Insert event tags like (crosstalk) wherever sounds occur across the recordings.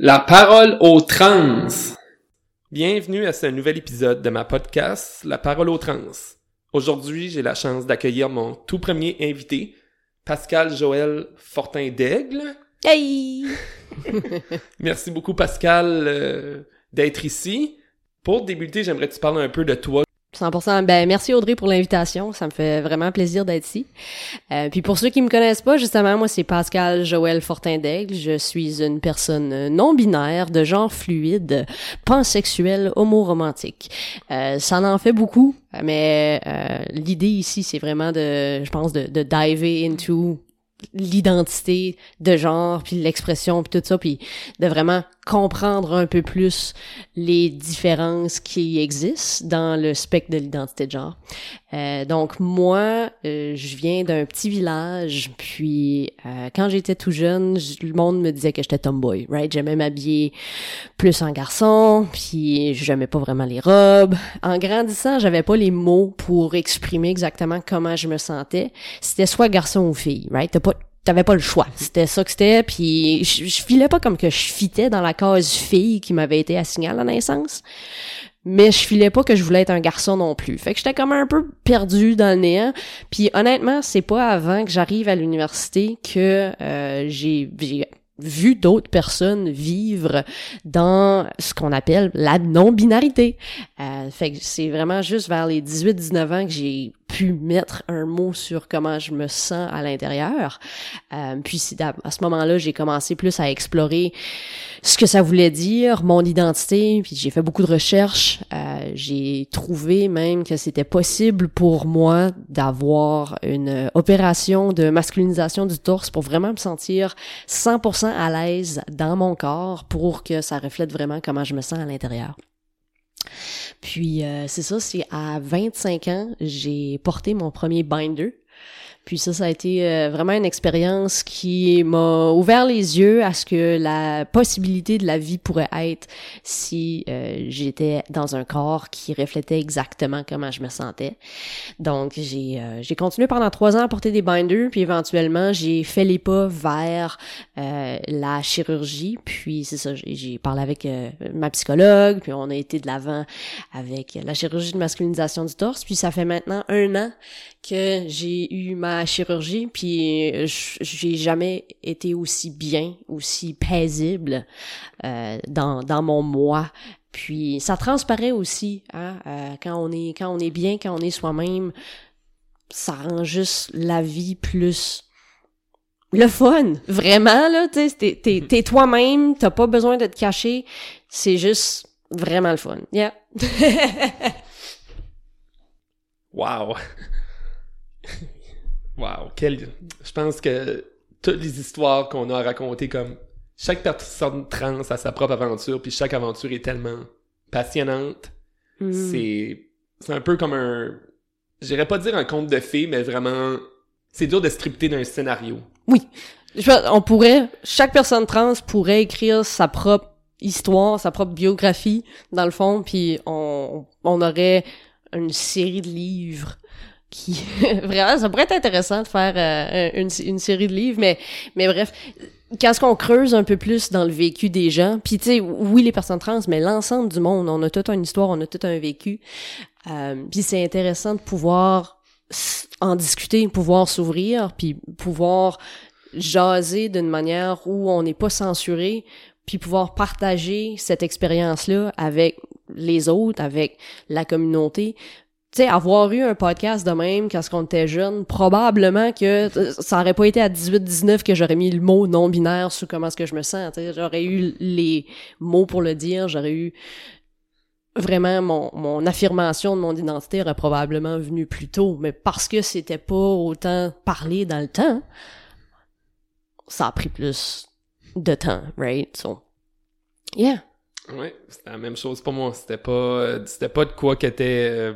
La parole aux trans. Bienvenue à ce nouvel épisode de ma podcast La parole aux trans. Aujourd'hui, j'ai la chance d'accueillir mon tout premier invité, Pascal Joël Fortin d'Aigle. Hey! (laughs) Merci beaucoup Pascal euh, d'être ici. Pour débuter, j'aimerais que tu parles un peu de toi, 100%. Ben merci Audrey pour l'invitation, ça me fait vraiment plaisir d'être ici. Euh, puis pour ceux qui me connaissent pas, justement, moi c'est Pascal Joël Fortin d'Aigle. Je suis une personne non binaire, de genre fluide, pansexuel, homo-romantique. Euh, ça en fait beaucoup, mais euh, l'idée ici c'est vraiment de, je pense, de, de diver into l'identité de genre puis l'expression puis tout ça puis de vraiment comprendre un peu plus les différences qui existent dans le spectre de l'identité de genre. Euh, donc moi, euh, je viens d'un petit village, puis euh, quand j'étais tout jeune, le monde me disait que j'étais tomboy, right? J'aimais m'habiller plus en garçon, puis j'aimais pas vraiment les robes. En grandissant, j'avais pas les mots pour exprimer exactement comment je me sentais. C'était soit garçon ou fille, right? T'as pas t'avais pas le choix. C'était ça que c'était, puis je, je filais pas comme que je fitais dans la case fille qui m'avait été assignée à la naissance, mais je filais pas que je voulais être un garçon non plus. Fait que j'étais comme un peu perdu dans le néant. Puis honnêtement, c'est pas avant que j'arrive à l'université que euh, j'ai vu d'autres personnes vivre dans ce qu'on appelle la non-binarité. Euh, fait que c'est vraiment juste vers les 18-19 ans que j'ai pu mettre un mot sur comment je me sens à l'intérieur. Euh, puis à, ce moment-là, j'ai commencé plus à explorer ce que ça voulait dire, mon identité, puis j'ai fait beaucoup de recherches. Euh, j'ai trouvé même que c'était possible pour moi d'avoir une opération de masculinisation du torse pour vraiment me sentir 100% à l'aise dans mon corps pour que ça reflète vraiment comment je me sens à l'intérieur. Puis euh, c'est ça, c'est à 25 ans, j'ai porté mon premier binder. Puis ça, ça a été euh, vraiment une expérience qui m'a ouvert les yeux à ce que la possibilité de la vie pourrait être si euh, j'étais dans un corps qui reflétait exactement comment je me sentais. Donc j'ai euh, j'ai continué pendant trois ans à porter des binders, puis éventuellement j'ai fait les pas vers la chirurgie. Puis c'est ça, j'ai parlé avec ma psychologue, puis on a été de l'avant avec la chirurgie de masculinisation du torse. Puis ça fait maintenant un an que j'ai eu ma chirurgie, puis j'ai jamais été aussi bien, aussi paisible euh, dans, dans mon moi. Puis ça transparaît aussi, hein, euh, quand on est quand on est bien, quand on est soi-même, ça rend juste la vie plus le fun, vraiment là, tu sais, t'es toi-même, t'as pas besoin de te cacher, c'est juste vraiment le fun. Yeah. (laughs) wow. Wow, quel... Je pense que toutes les histoires qu'on a à raconter, comme chaque personne trans a sa propre aventure, puis chaque aventure est tellement passionnante. Mm. C'est c'est un peu comme un... J'irais pas dire un conte de fées, mais vraiment... C'est dur de stripter d'un scénario. Oui. Je on pourrait... Chaque personne trans pourrait écrire sa propre histoire, sa propre biographie, dans le fond, puis on, on aurait une série de livres qui (laughs) vraiment ça pourrait être intéressant de faire euh, une, une, série de livres mais mais bref quand ce qu'on creuse un peu plus dans le vécu des gens puis tu sais oui les personnes trans mais l'ensemble du monde on a toute une histoire on a tout un vécu euh, puis c'est intéressant de pouvoir en discuter pouvoir s'ouvrir puis pouvoir jaser d'une manière où on n'est pas censuré puis pouvoir partager cette expérience là avec les autres avec la communauté tu avoir eu un podcast de même quand on était jeune, probablement que ça aurait pas été à 18-19 que j'aurais mis le mot non-binaire sur comment est-ce que je me sens. J'aurais eu les mots pour le dire, j'aurais eu vraiment mon, affirmation de mon identité aurait probablement venu plus tôt, mais parce que c'était pas autant parlé dans le temps, ça a pris plus de temps, right? So, yeah. Ouais, c'était la même chose pour moi. C'était pas, c'était pas de quoi qui était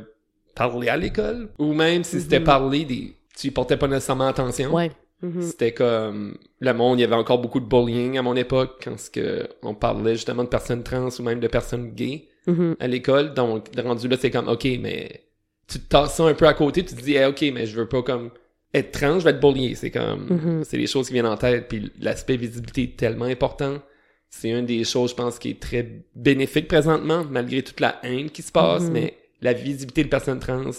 parler à l'école ou même si c'était Mhm. parler des tu y portais pas nécessairement attention Ouais. Mhm. c'était comme le monde il y avait encore beaucoup de bullying à mon époque quand ce que on parlait justement de personnes trans ou même de personnes gays Mhm. à l'école donc de rendu là c'est comme ok mais tu te tasses ça un peu à côté tu te dis ok mais je veux pas comme être trans je vais être bullié c'est comme c'est les choses qui viennent en tête puis l'aspect visibilité est tellement important c'est une des choses, je pense, qui est très bénéfique présentement, malgré toute la haine qui se passe, mais la visibilité de personnes trans,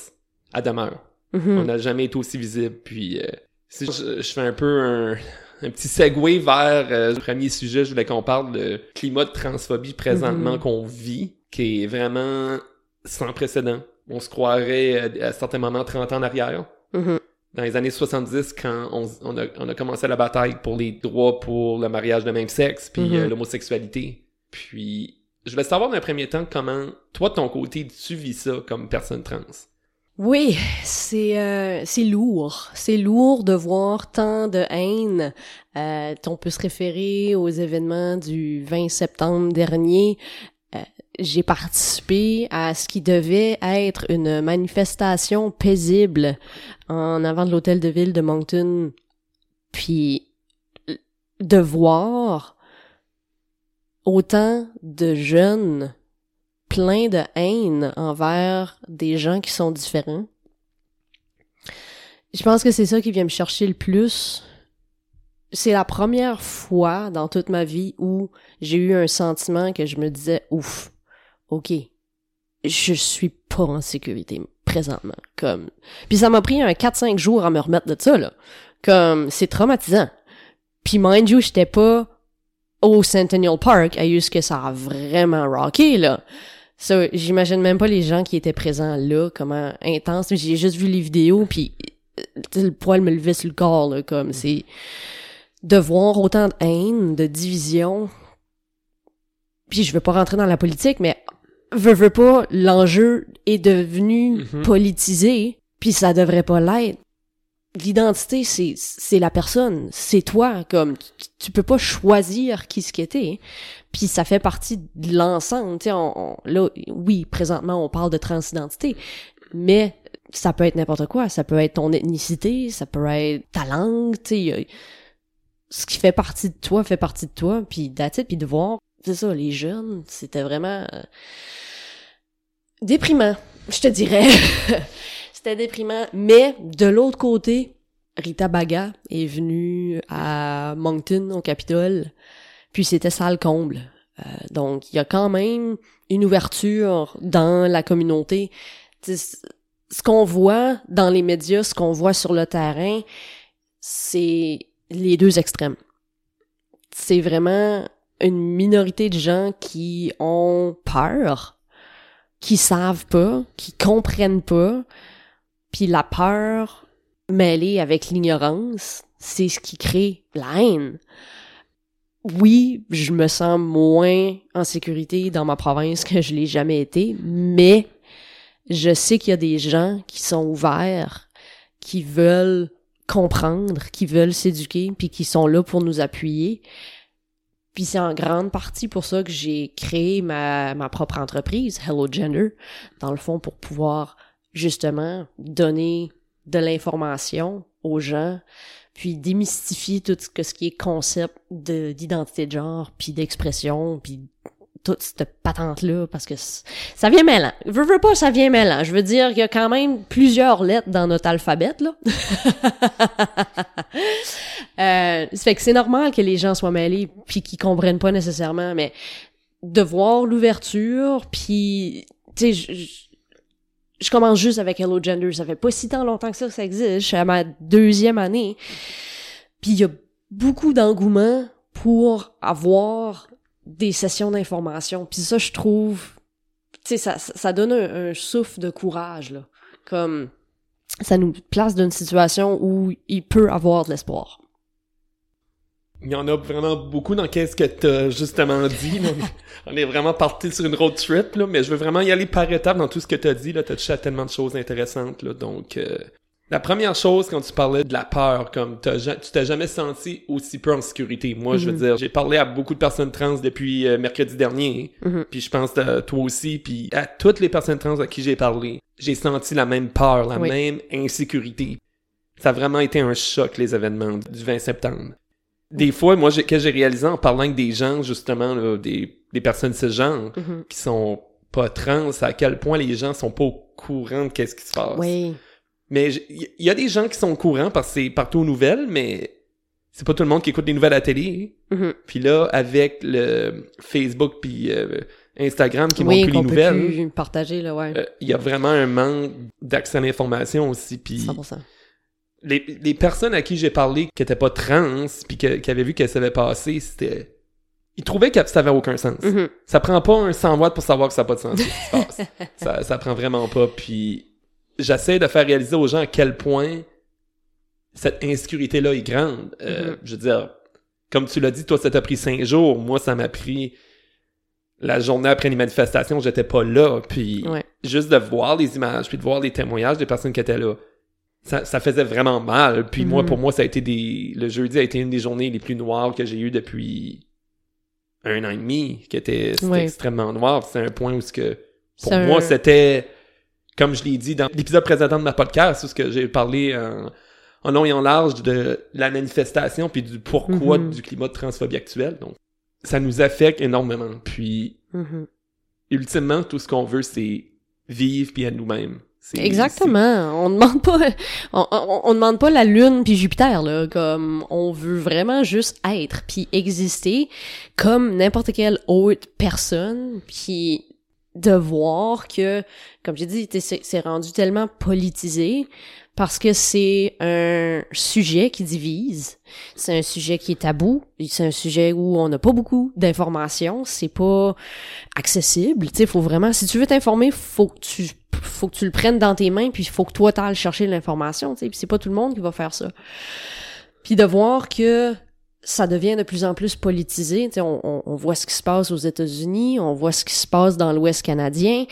elle demeure. Mhm. On n'a jamais été aussi visible. Puis, euh, si je, je fais un peu un, un petit segue vers euh, le premier sujet, je voulais qu'on parle de climat de transphobie présentement Mhm. qu'on vit, qui est vraiment sans précédent. On se croirait euh, à certains moments 30 ans en arrière. Mhm. Dans les années 70, quand on, on a, on a commencé la bataille pour les droits pour le mariage de même sexe, puis euh, l'homosexualité. Puis, je voulais savoir d'un premier temps comment, toi, de ton côté, tu vis ça comme personne trans. Oui, c'est euh, c'est lourd. C'est lourd de voir tant de haine. Euh, on peut se référer aux événements du 20 septembre dernier. Euh, J'ai participé à ce qui devait être une manifestation paisible en avant de l'hôtel de ville de Moncton. Puis de voir autant de jeunes plein de haine envers des gens qui sont différents. Je pense que c'est ça qui vient me chercher le plus. C'est la première fois dans toute ma vie où j'ai eu un sentiment que je me disais ouf, ok, je suis pas en sécurité présentement. Comme, puis ça m'a pris un 4-5 jours à me remettre de ça là. Comme, c'est traumatisant. Puis mind you, j'étais pas au Centennial Park, à ce que ça a vraiment rocké là. So, j'imagine même pas les gens qui étaient présents là, comment intense. J'ai juste vu les vidéos, puis euh, le poil me levait sur le corps, là, comme c'est de voir autant de haine, de division. Puis je veux pas rentrer dans la politique, mais veux, veux pas, l'enjeu est devenu Mhm. politisé, puis ça devrait pas l'être. L'identité, c'est c'est la personne, c'est toi, comme tu, peux pas choisir qui ce qu'était. Puis ça fait partie de l'ensemble. On, là, oui, présentement, on parle de transidentité, mais ça peut être n'importe quoi. Ça peut être ton ethnicité, ça peut être ta langue, tu Ce qui fait partie de toi fait partie de toi. Puis it. Puis de voir, c'est ça, les jeunes, c'était vraiment euh, déprimant, je te dirais. (laughs) c'était déprimant. Mais de l'autre côté, Rita Baga est venue à Moncton, au Capitole, puis c'était salle comble. Euh, donc, il y a quand même une ouverture dans la communauté. Ce qu'on voit dans les médias, ce qu'on voit sur le terrain, c'est les deux extrêmes. C'est vraiment une minorité de gens qui ont peur, qui savent pas, qui comprennent pas, puis la peur mêlée avec l'ignorance, c'est ce qui crée la haine oui, je me sens moins en sécurité dans ma province que je l'ai jamais été, mais je sais qu'il y a des gens qui sont ouverts, qui veulent comprendre, qui veulent s'éduquer, puis qui sont là pour nous appuyer. Puis c'est en grande partie pour ça que j'ai créé ma, ma propre entreprise, Hello Gender, dans le fond pour pouvoir justement donner de l'information aux gens, puis démystifier tout ce, qui est concept de d'identité de genre, puis d'expression, puis toute cette patente-là, parce que ça vient mêlant. Veux, veux pas, ça vient mêlant. Je veux dire qu'il y a quand même plusieurs lettres dans notre alphabet, là. (laughs) euh, fait que c'est normal que les gens soient mêlés, puis qu'ils comprennent pas nécessairement, mais de voir l'ouverture, puis, tu sais, je- commence juste avec Hello Gender. Ça fait pas si tant longtemps que ça ça existe. Je suis à ma deuxième année. Puis il y a beaucoup d'engouement pour avoir des sessions d'information. Puis ça, je trouve, tu sais, ça, ça ça donne un, un souffle de courage, là. Comme, ça nous place dans une situation où il peut avoir de l'espoir. Il y en a vraiment beaucoup dans qu'est-ce que t'as justement dit. là. (laughs) On est vraiment parti sur une road trip, là, mais je veux vraiment y aller par étapes dans tout ce que t'as dit. Là, t'as touché à tellement de choses intéressantes. Là, donc, euh, la première chose quand tu parlais de la peur, comme tu t'es jamais senti aussi peu en sécurité. Moi, je veux Mhm. dire, j'ai parlé à beaucoup de personnes trans depuis euh, mercredi dernier. Mhm. Puis je pense à toi aussi, puis à toutes les personnes trans à qui j'ai parlé, j'ai senti la même peur, la Oui. même insécurité. Ça a vraiment été un choc, les événements du 20 septembre. Des fois, moi, j'ai- que j'ai réalisé en parlant avec des gens, justement, là, des, des personnes cisgenres, Mhm. qui sont pas trans, à quel point les gens sont pas au courant de qu'est-ce qui se passe. Oui. Mais il y a des gens qui sont au courant parce que c'est partout aux nouvelles, mais c'est pas tout le monde qui écoute les nouvelles à la télé. Mhm. Puis là, avec le Facebook puis euh, Instagram qui oui, montrent plus qu'on les peut nouvelles, plus partager, là, ouais. euh, il y a vraiment un manque d'accès à l'information aussi. Puis 100%. Les, les personnes à qui j'ai parlé qui étaient pas trans puis qui avaient vu qu'elles s'avaient passé, c'était... Ils trouvaient que ça avait aucun sens. Mhm. Ça prend pas un 100 watts pour savoir que ça n'a pas de sens se passe. (laughs) ça, ça prend vraiment pas. Puis j'essaie de faire réaliser aux gens à quel point cette insécurité-là est grande. Euh, Mhm. Je veux dire, comme tu l'as dit, toi, ça t'a pris cinq jours. Moi, ça m'a pris la journée après les manifestations, j'étais pas là. Puis Ouais. juste de voir les images, puis de voir les témoignages des personnes qui étaient là, ça, ça faisait vraiment mal. Puis moi, Mhm. pour moi, ça a été des... Le jeudi a été une des journées les plus noires que j'ai eues depuis un an et demi, qui était, extrêmement noir. C'est un point où ce que... Pour un- moi, c'était... Comme je l'ai dit dans l'épisode précédent de ma podcast, où ce que j'ai parlé en, en long et en large de la manifestation puis du pourquoi Mhm. du climat de transphobie actuel. Donc, ça nous affecte énormément. Puis, Mhm. ultimement, tout ce qu'on veut, c'est vivre puis être nous-mêmes. Exactement. On demande pas, on demande pas la lune puis Jupiter là. Comme on veut vraiment juste être puis exister comme n'importe quelle autre personne puis de voir que, comme j'ai dit, c'est rendu tellement politisé parce que c'est un sujet qui divise, c'est un sujet qui est tabou, c'est un sujet où on n'a pas beaucoup d'informations, c'est pas accessible. Tu sais, faut vraiment, si tu veux t'informer, faut que tu, faut que tu le prennes dans tes mains, puis faut que toi t'ailles chercher l'information. Tu sais, puis c'est pas tout le monde qui va faire ça. Puis de voir que ça devient de plus en plus politisé. Tu sais, on, on, on voit ce qui se passe aux États-Unis, on voit ce qui se passe dans l'Ouest canadien,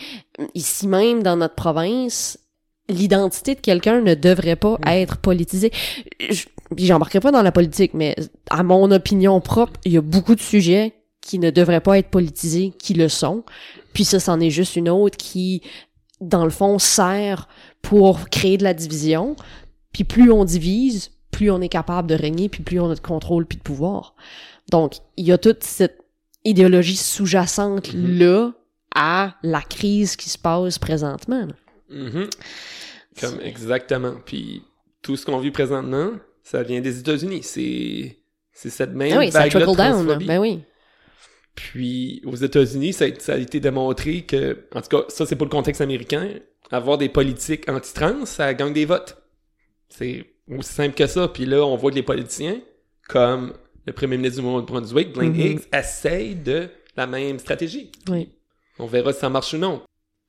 ici même dans notre province. L'identité de quelqu'un ne devrait pas être politisée. Je, j'embarquerai pas dans la politique, mais à mon opinion propre, il y a beaucoup de sujets qui ne devraient pas être politisés, qui le sont. Puis ça, c'en est juste une autre qui, dans le fond, sert pour créer de la division. Puis plus on divise, plus on est capable de régner, puis plus on a de contrôle puis de pouvoir. Donc, il y a toute cette idéologie sous-jacente là à la crise qui se passe présentement. Mhm. Comme exactement. Puis tout ce qu'on vit présentement, ça vient des États-Unis. C'est c'est cette même Ah oui, ça de trickle down. Ben oui. Puis aux États-Unis, ça, a- ça a été démontré que, en tout cas, ça c'est pour le contexte américain, avoir des politiques anti-trans, ça gagne des votes. C'est aussi simple que ça. Puis là, on voit que les politiciens, comme le premier ministre du Nouveau-Brunswick, Blaine Mhm. Higgs, essayent de la même stratégie. Oui. On verra si ça marche ou non.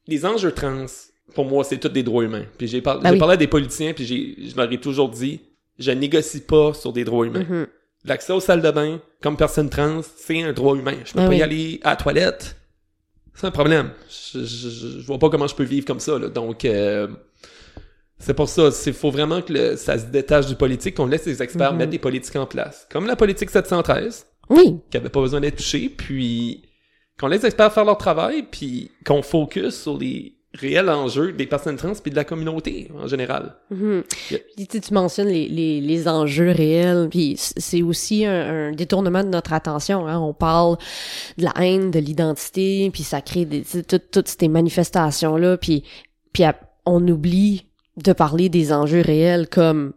Les enjeux trans, pour moi, c'est tous des droits humains. Puis j'ai par- oui. parlé à des politiciens, puis j'ai- je leur ai toujours dit, je négocie pas sur des droits humains. Mhm. L'accès aux salles de bain, comme personne trans, c'est un droit humain. Je peux Ah pas oui. y aller à la toilette. C'est un problème. Je, je, je- je vois pas comment je peux vivre comme ça. Là. Donc, euh, c'est pour ça. Il faut vraiment que le- ça se détache du politique, qu'on laisse les experts Mhm. mettre des politiques en place. Comme la politique 713, Oui. qui avait pas besoin d'être touchée, puis qu'on laisse les experts faire leur travail, puis qu'on focus sur les réels enjeux des personnes trans puis de la communauté en général. Yeah. Puis, tu sais, tu mentionnes les, les, les enjeux réels, puis c'est aussi un, un détournement de notre attention. Hein? On parle de la haine, de l'identité, puis ça crée des, tu sais, tout- toutes ces manifestations-là, puis, puis à- on oublie de parler des enjeux réels comme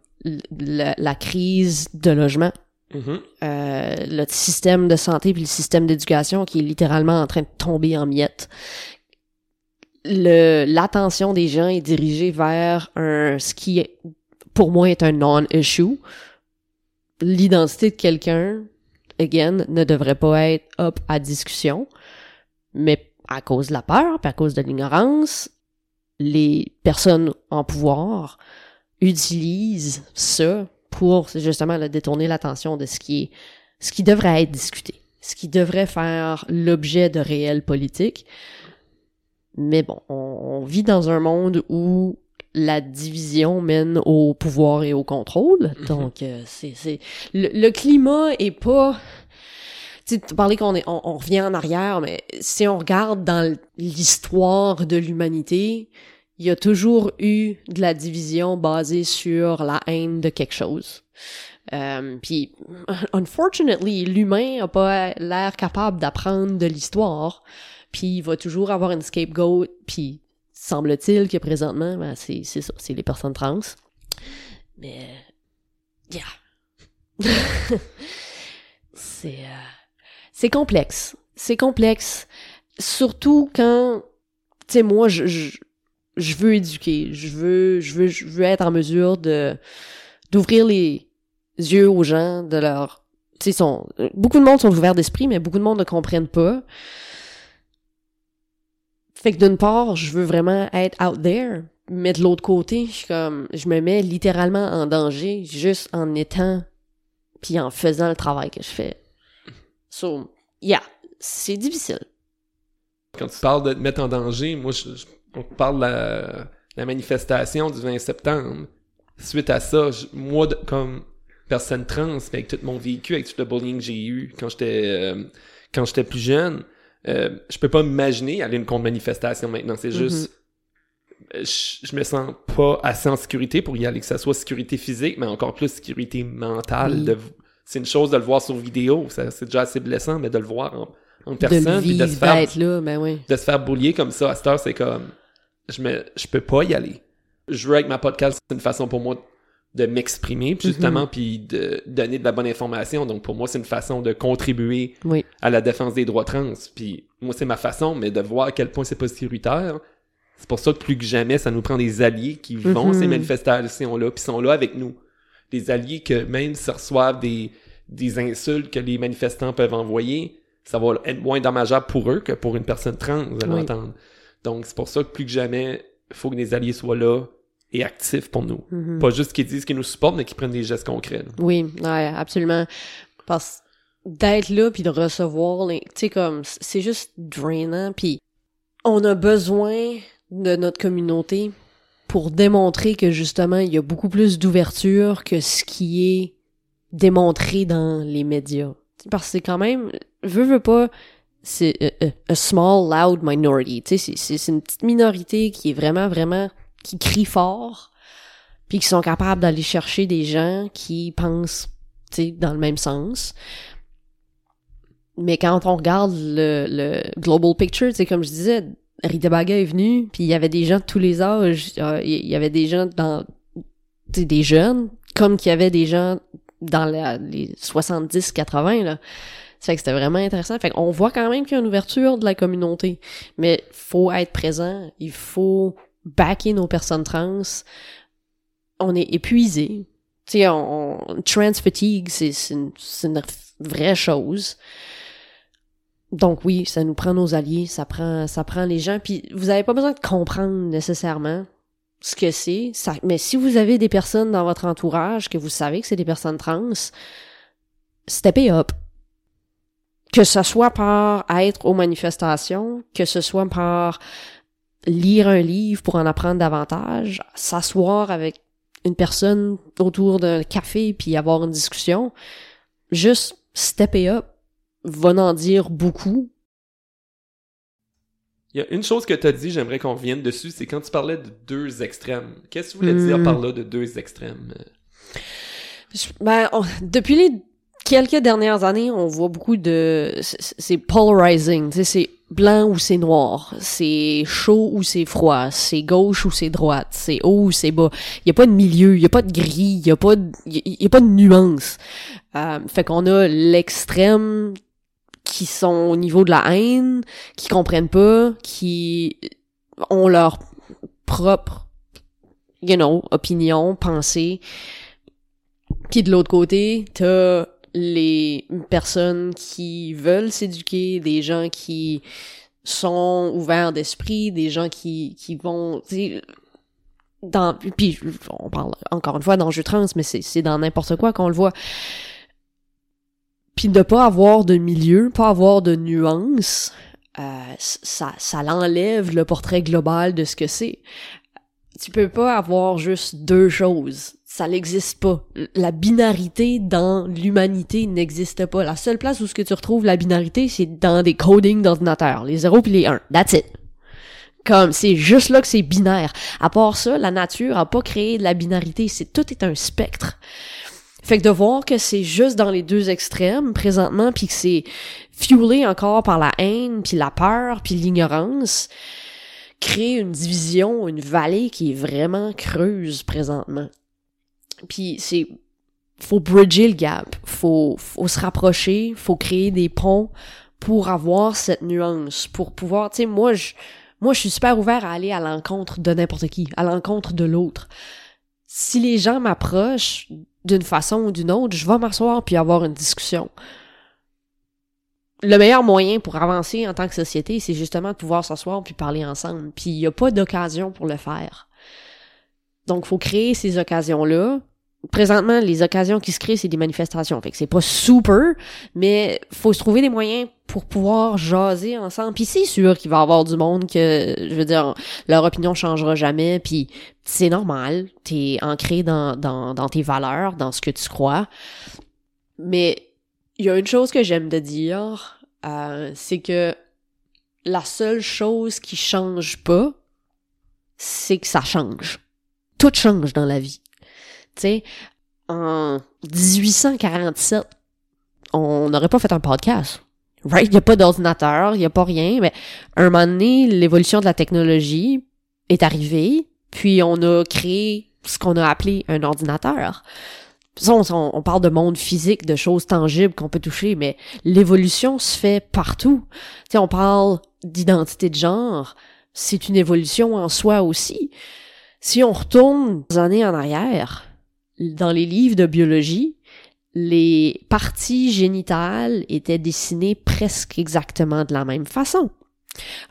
la, la crise de logement, Mhm. euh, le système de santé puis le système d'éducation qui est littéralement en train de tomber en miettes. Le, l'attention des gens est dirigée vers un, ce qui est, pour moi est un non-issue. L'identité de quelqu'un, again, ne devrait pas être up à discussion. Mais à cause de la peur, puis à cause de l'ignorance, les personnes en pouvoir utilisent ça pour justement là, détourner l'attention de ce qui est ce qui devrait être discuté, ce qui devrait faire l'objet de réelles politiques. Mais bon, on, on vit dans un monde où la division mène au pouvoir et au contrôle. Mhm. Donc, euh, c'est, c'est, le, le climat est pas, tu parlais qu'on est, on, revient en arrière, mais si on regarde dans l'histoire de l'humanité, il y a toujours eu de la division basée sur la haine de quelque chose. Euh, puis, (laughs) unfortunately, l'humain a pas l'air capable d'apprendre de l'histoire. Puis, il va toujours avoir une scapegoat. Puis, semble-t-il que présentement, ben, c'est c'est ça, c'est les personnes trans. Mais, yeah. (laughs) c'est euh, c'est complexe. C'est complexe. Surtout quand, tu sais, moi, je, veux éduquer. Je veux, je veux, je veux être en mesure de d'ouvrir les yeux aux gens, de leur, tu sais, sont beaucoup de monde sont ouverts d'esprit, mais beaucoup de monde ne comprennent pas. Fait que d'une part, je veux vraiment être out there, mais de l'autre côté, je suis comme, je me mets littéralement en danger juste en étant puis en faisant le travail que je fais. So, yeah, c'est difficile. Quand tu parles de te mettre en danger, moi, je, je- on parle de la, la manifestation du 20 septembre. Suite à ça, je- moi, de- comme personne trans, avec tout mon vécu, avec tout le bullying que j'ai eu quand j'étais euh, quand j'étais plus jeune, euh, je peux pas m'imaginer aller à une contre-manifestation maintenant. C'est juste, euh, je, je me sens pas assez en sécurité pour y aller, que ça soit sécurité physique, mais encore plus sécurité mentale. Oui. de- c'est une chose de le voir sur vidéo, c'est déjà assez blessant, mais de le voir en, en de personne, puis de se faire d'être là, ben oui. de se faire boulier comme ça à cette heure, c'est comme je me je peux pas y aller. Je veux avec ma podcast, c'est une façon pour moi de m'exprimer, puis justement, puis de donner de la bonne information. Donc pour moi, c'est une façon de contribuer Oui. à la défense des droits trans. Puis moi, c'est ma façon, mais de voir à quel point c'est pas sécuritaire. C'est pour ça que plus que jamais, ça nous prend des alliés qui vont Mhm. ces manifestations-là, puis sont là avec nous. Des alliés que même s'ils reçoivent des, des insultes que les manifestants peuvent envoyer, ça va être moins dommageable pour eux que pour une personne trans, vous allez Oui. entendre. Donc c'est pour ça que plus que jamais, il faut que les alliés soient là et actifs pour nous. Mhm. Pas juste qu'ils disent qu'ils nous supportent, mais qu'ils prennent des gestes concrets. là. Oui, ouais, absolument. Parce d'être là puis de recevoir les, tu sais comme c'est juste drainant puis on a besoin de notre communauté pour démontrer que justement il y a beaucoup plus d'ouverture que ce qui est démontré dans les médias. Parce que c'est quand même veux veux pas c'est a, a- a small loud minority, tu sais c'est- c'est c'est une petite minorité qui est vraiment vraiment qui crie fort puis qui sont capables d'aller chercher des gens qui pensent tu sais, dans le même sens. Mais quand on regarde le, le global picture, tu sais, comme je disais, Rita Baga est venue, puis il y avait des gens de tous les âges, euh, il y avait des gens dans, des jeunes, comme qu'il y avait des gens dans la- les 70-80, là. Ça fait que c'était vraiment intéressant. Fait qu'on voit quand même qu'il y a une ouverture de la communauté. Mais faut être présent, il faut backer nos personnes trans. On est épuisé. Tu sais, on, trans fatigue, c'est une, c'est une vraie chose. Donc oui, ça nous prend nos alliés, ça prend ça prend les gens. Puis vous avez pas besoin de comprendre nécessairement ce que c'est. Ça, mais si vous avez des personnes dans votre entourage que vous savez que c'est des personnes trans, steppez up. Que ce soit par être aux manifestations, que ce soit par lire un livre pour en apprendre davantage, s'asseoir avec une personne autour d'un café puis avoir une discussion, juste stepper up va en dire beaucoup. Il y a une chose que tu as dit, j'aimerais qu'on revienne dessus, c'est quand tu parlais de deux extrêmes. Qu'est-ce que tu voulais Hmm. dire par là de deux extrêmes? Je- Ben, on- depuis les quelques dernières années, on voit beaucoup de... c'est- polarizing, tu sais, c'est blanc ou c'est noir, c'est chaud ou c'est froid, c'est gauche ou c'est droite, c'est haut ou c'est bas. Il y a pas de milieu, il y a pas de gris, il y a pas de, y a- il y a pas de nuance. Euh, fait qu'on a l'extrême qui sont au niveau de la haine, qui comprennent pas, qui ont leur propre, you know, opinion, pensée. Puis de l'autre côté, t'as les personnes qui veulent s'éduquer, des gens qui sont ouverts d'esprit, des gens qui, qui vont, dans, puis on parle encore une fois d'enjeux trans, mais c'est dans n'importe quoi qu'on le voit. Puis de pas avoir de milieu, pas avoir de nuance, euh, ça, ça l'enlève le portrait global de ce que c'est. Tu peux pas avoir juste deux choses. Ça n'existe pas. La binarité dans l'humanité n'existe pas. La seule place où ce que tu retrouves la binarité, c'est dans des codings d'ordinateur. Les 0 puis les 1. That's it. Comme, c'est juste là que c'est binaire. À part ça, la nature a pas créé de la binarité. C'est, tout est un spectre. Fait que de voir que c'est juste dans les deux extrêmes présentement, puis que c'est fuelé encore par la haine, puis la peur, puis l'ignorance, crée une division, une vallée qui est vraiment creuse présentement. Puis c'est faut bridger le gap, faut, faut se rapprocher, faut créer des ponts pour avoir cette nuance, pour pouvoir, tu moi, je, moi, je suis super ouvert à aller à l'encontre de n'importe qui, à l'encontre de l'autre. Si les gens m'approchent d'une façon ou d'une autre, je vais m'asseoir puis avoir une discussion. Le meilleur moyen pour avancer en tant que société, c'est justement de pouvoir s'asseoir puis parler ensemble. Puis il n'y a pas d'occasion pour le faire. Donc, faut créer ces occasions-là, présentement, les occasions qui se créent, c'est des manifestations. Fait que c'est pas super, mais faut se trouver des moyens pour pouvoir jaser ensemble. Puis c'est sûr qu'il va y avoir du monde que, je veux dire, leur opinion changera jamais. Puis c'est normal. T'es ancré dans, dans, dans tes valeurs, dans ce que tu crois. Mais il y a une chose que j'aime de dire, euh, c'est que la seule chose qui change pas, c'est que ça change. Tout change dans la vie. Tu sais, en 1847, on n'aurait pas fait un podcast. Right? Il n'y a pas d'ordinateur, il n'y a pas rien. Mais un moment donné, l'évolution de la technologie est arrivée, puis on a créé ce qu'on a appelé un ordinateur. On, on, parle de monde physique, de choses tangibles qu'on peut toucher, mais l'évolution se fait partout. sais, on parle d'identité de genre, c'est une évolution en soi aussi. Si on retourne des années en arrière, dans les livres de biologie, les parties génitales étaient dessinées presque exactement de la même façon.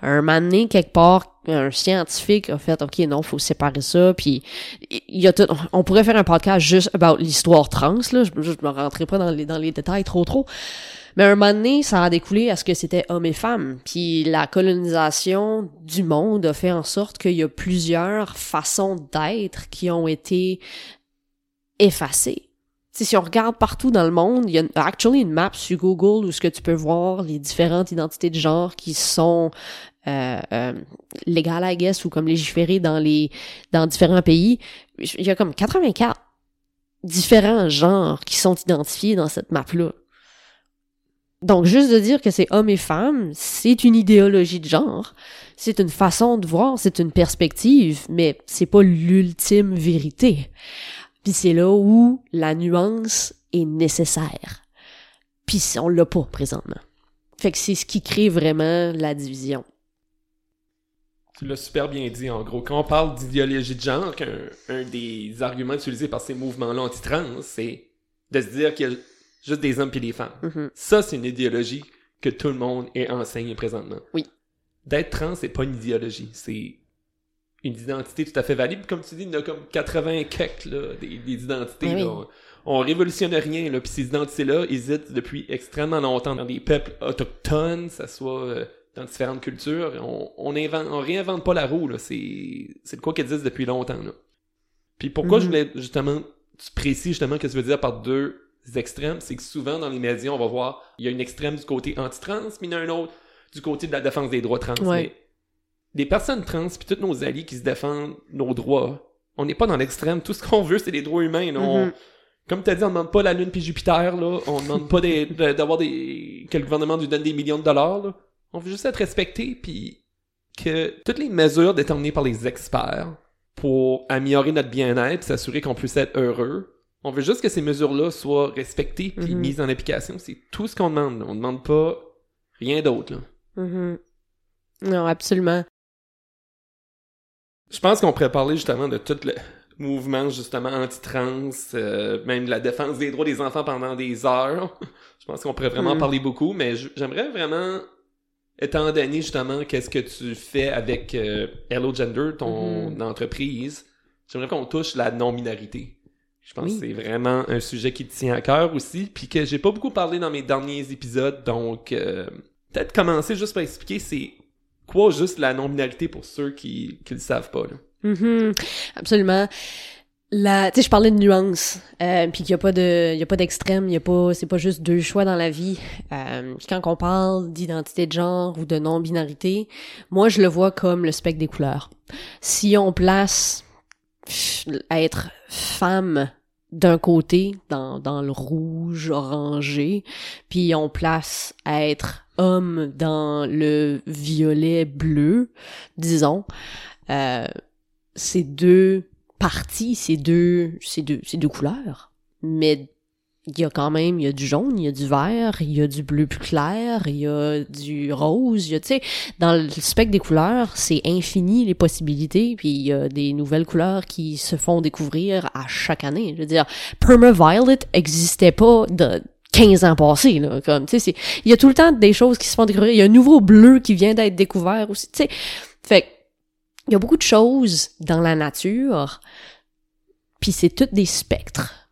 Un moment donné, quelque part, un scientifique a fait, OK, non, faut séparer ça, puis il y a tout, on pourrait faire un podcast juste about l'histoire trans, là, je, je me rentrerai pas dans les, dans les détails trop trop, mais un moment donné, ça a découlé à ce que c'était hommes et femmes, puis la colonisation du monde a fait en sorte qu'il y a plusieurs façons d'être qui ont été effacé. si on regarde partout dans le monde, il y a actually une map sur Google où ce que tu peux voir les différentes identités de genre qui sont euh, euh, légales, I guess, ou comme légiférées dans les dans différents pays. Il y a comme 84 différents genres qui sont identifiés dans cette map-là. Donc, juste de dire que c'est homme et femme, c'est une idéologie de genre, c'est une façon de voir, c'est une perspective, mais c'est pas l'ultime vérité. Puis c'est là où la nuance est nécessaire. Puis on l'a pas présentement. Fait que c'est ce qui crée vraiment la division. Tu l'as super bien dit, en gros. Quand on parle d'idéologie de genre, un des arguments utilisés par ces mouvements-là anti-trans, c'est de se dire qu'il y a juste des hommes et des femmes. Mm-hmm. Ça, c'est une idéologie que tout le monde est enseigné présentement. Oui. D'être trans, c'est pas une idéologie. C'est une identité tout à fait valide. Comme tu dis, il y en a comme 80 quelques, là, des, identités. Oui. Là. On, révolutionne rien, là. Puis ces identités-là existent depuis extrêmement longtemps dans des peuples autochtones, ça soit euh, dans différentes cultures. On, on, invente, on réinvente pas la roue, là. C'est, c'est de quoi qui existe depuis longtemps, là. Puis pourquoi je Mhm. voulais justement, tu précises justement ce que tu veux dire par deux extrêmes, c'est que souvent dans les médias, on va voir, il y a une extrême du côté anti-trans, mais il y en a un autre du côté de la défense des droits trans. Ouais. Mais des personnes trans, puis tous nos alliés qui se défendent nos droits, on n'est pas dans l'extrême. Tout ce qu'on veut, c'est les droits humains. là. On- Mhm. comme tu as dit, on demande pas la Lune puis Jupiter. Là. On demande pas des- de- d'avoir des... que le gouvernement nous donne des millions de dollars. Là. On veut juste être respecté, puis que toutes les mesures déterminées par les experts pour améliorer notre bien-être, s'assurer qu'on puisse être heureux, on veut juste que ces mesures-là soient respectées puis Mhm. mises en application. C'est tout ce qu'on demande. là. On demande pas rien d'autre. là. Mhm. Non, absolument. Je pense qu'on pourrait parler justement de tout le mouvement justement anti-trans, euh, même la défense des droits des enfants pendant des heures. (laughs) Je pense qu'on pourrait vraiment en Mm. parler beaucoup, mais j'aimerais vraiment, étant donné justement qu'est-ce que tu fais avec euh, Hello Gender, ton Mhm. entreprise, j'aimerais qu'on touche la non-binarité. Je pense Oui. que c'est vraiment un sujet qui te tient à cœur aussi, puis que j'ai pas beaucoup parlé dans mes derniers épisodes, donc euh, peut-être commencer juste par expliquer c'est quoi juste la non-binarité pour ceux qui qui le savent pas. Là. Mhm. Absolument. La, tu sais, je parlais de nuances, euh, puis qu'il y a pas de, il y a pas d'extrême, il y a pas, c'est pas juste deux choix dans la vie. Euh, quand on parle d'identité de genre ou de non-binarité, moi je le vois comme le spectre des couleurs. Si on place être femme d'un côté dans dans le rouge orangé, puis on place être homme dans le violet bleu, disons. Euh, ces deux parties, ces deux, ces deux, ces deux couleurs. Mais il y a quand même, il y a du jaune, il y a du vert, il y a du bleu plus clair, il y a du rose, il y a, tu sais, dans le spectre des couleurs, c'est infini les possibilités, puis il y a des nouvelles couleurs qui se font découvrir à chaque année. Je veux dire, Permaviolet existait pas de 15 ans passés, là, comme, tu sais, il y a tout le temps des choses qui se font découvrir, il y a un nouveau bleu qui vient d'être découvert aussi, tu sais. Fait il y a beaucoup de choses dans la nature, puis c'est toutes des spectres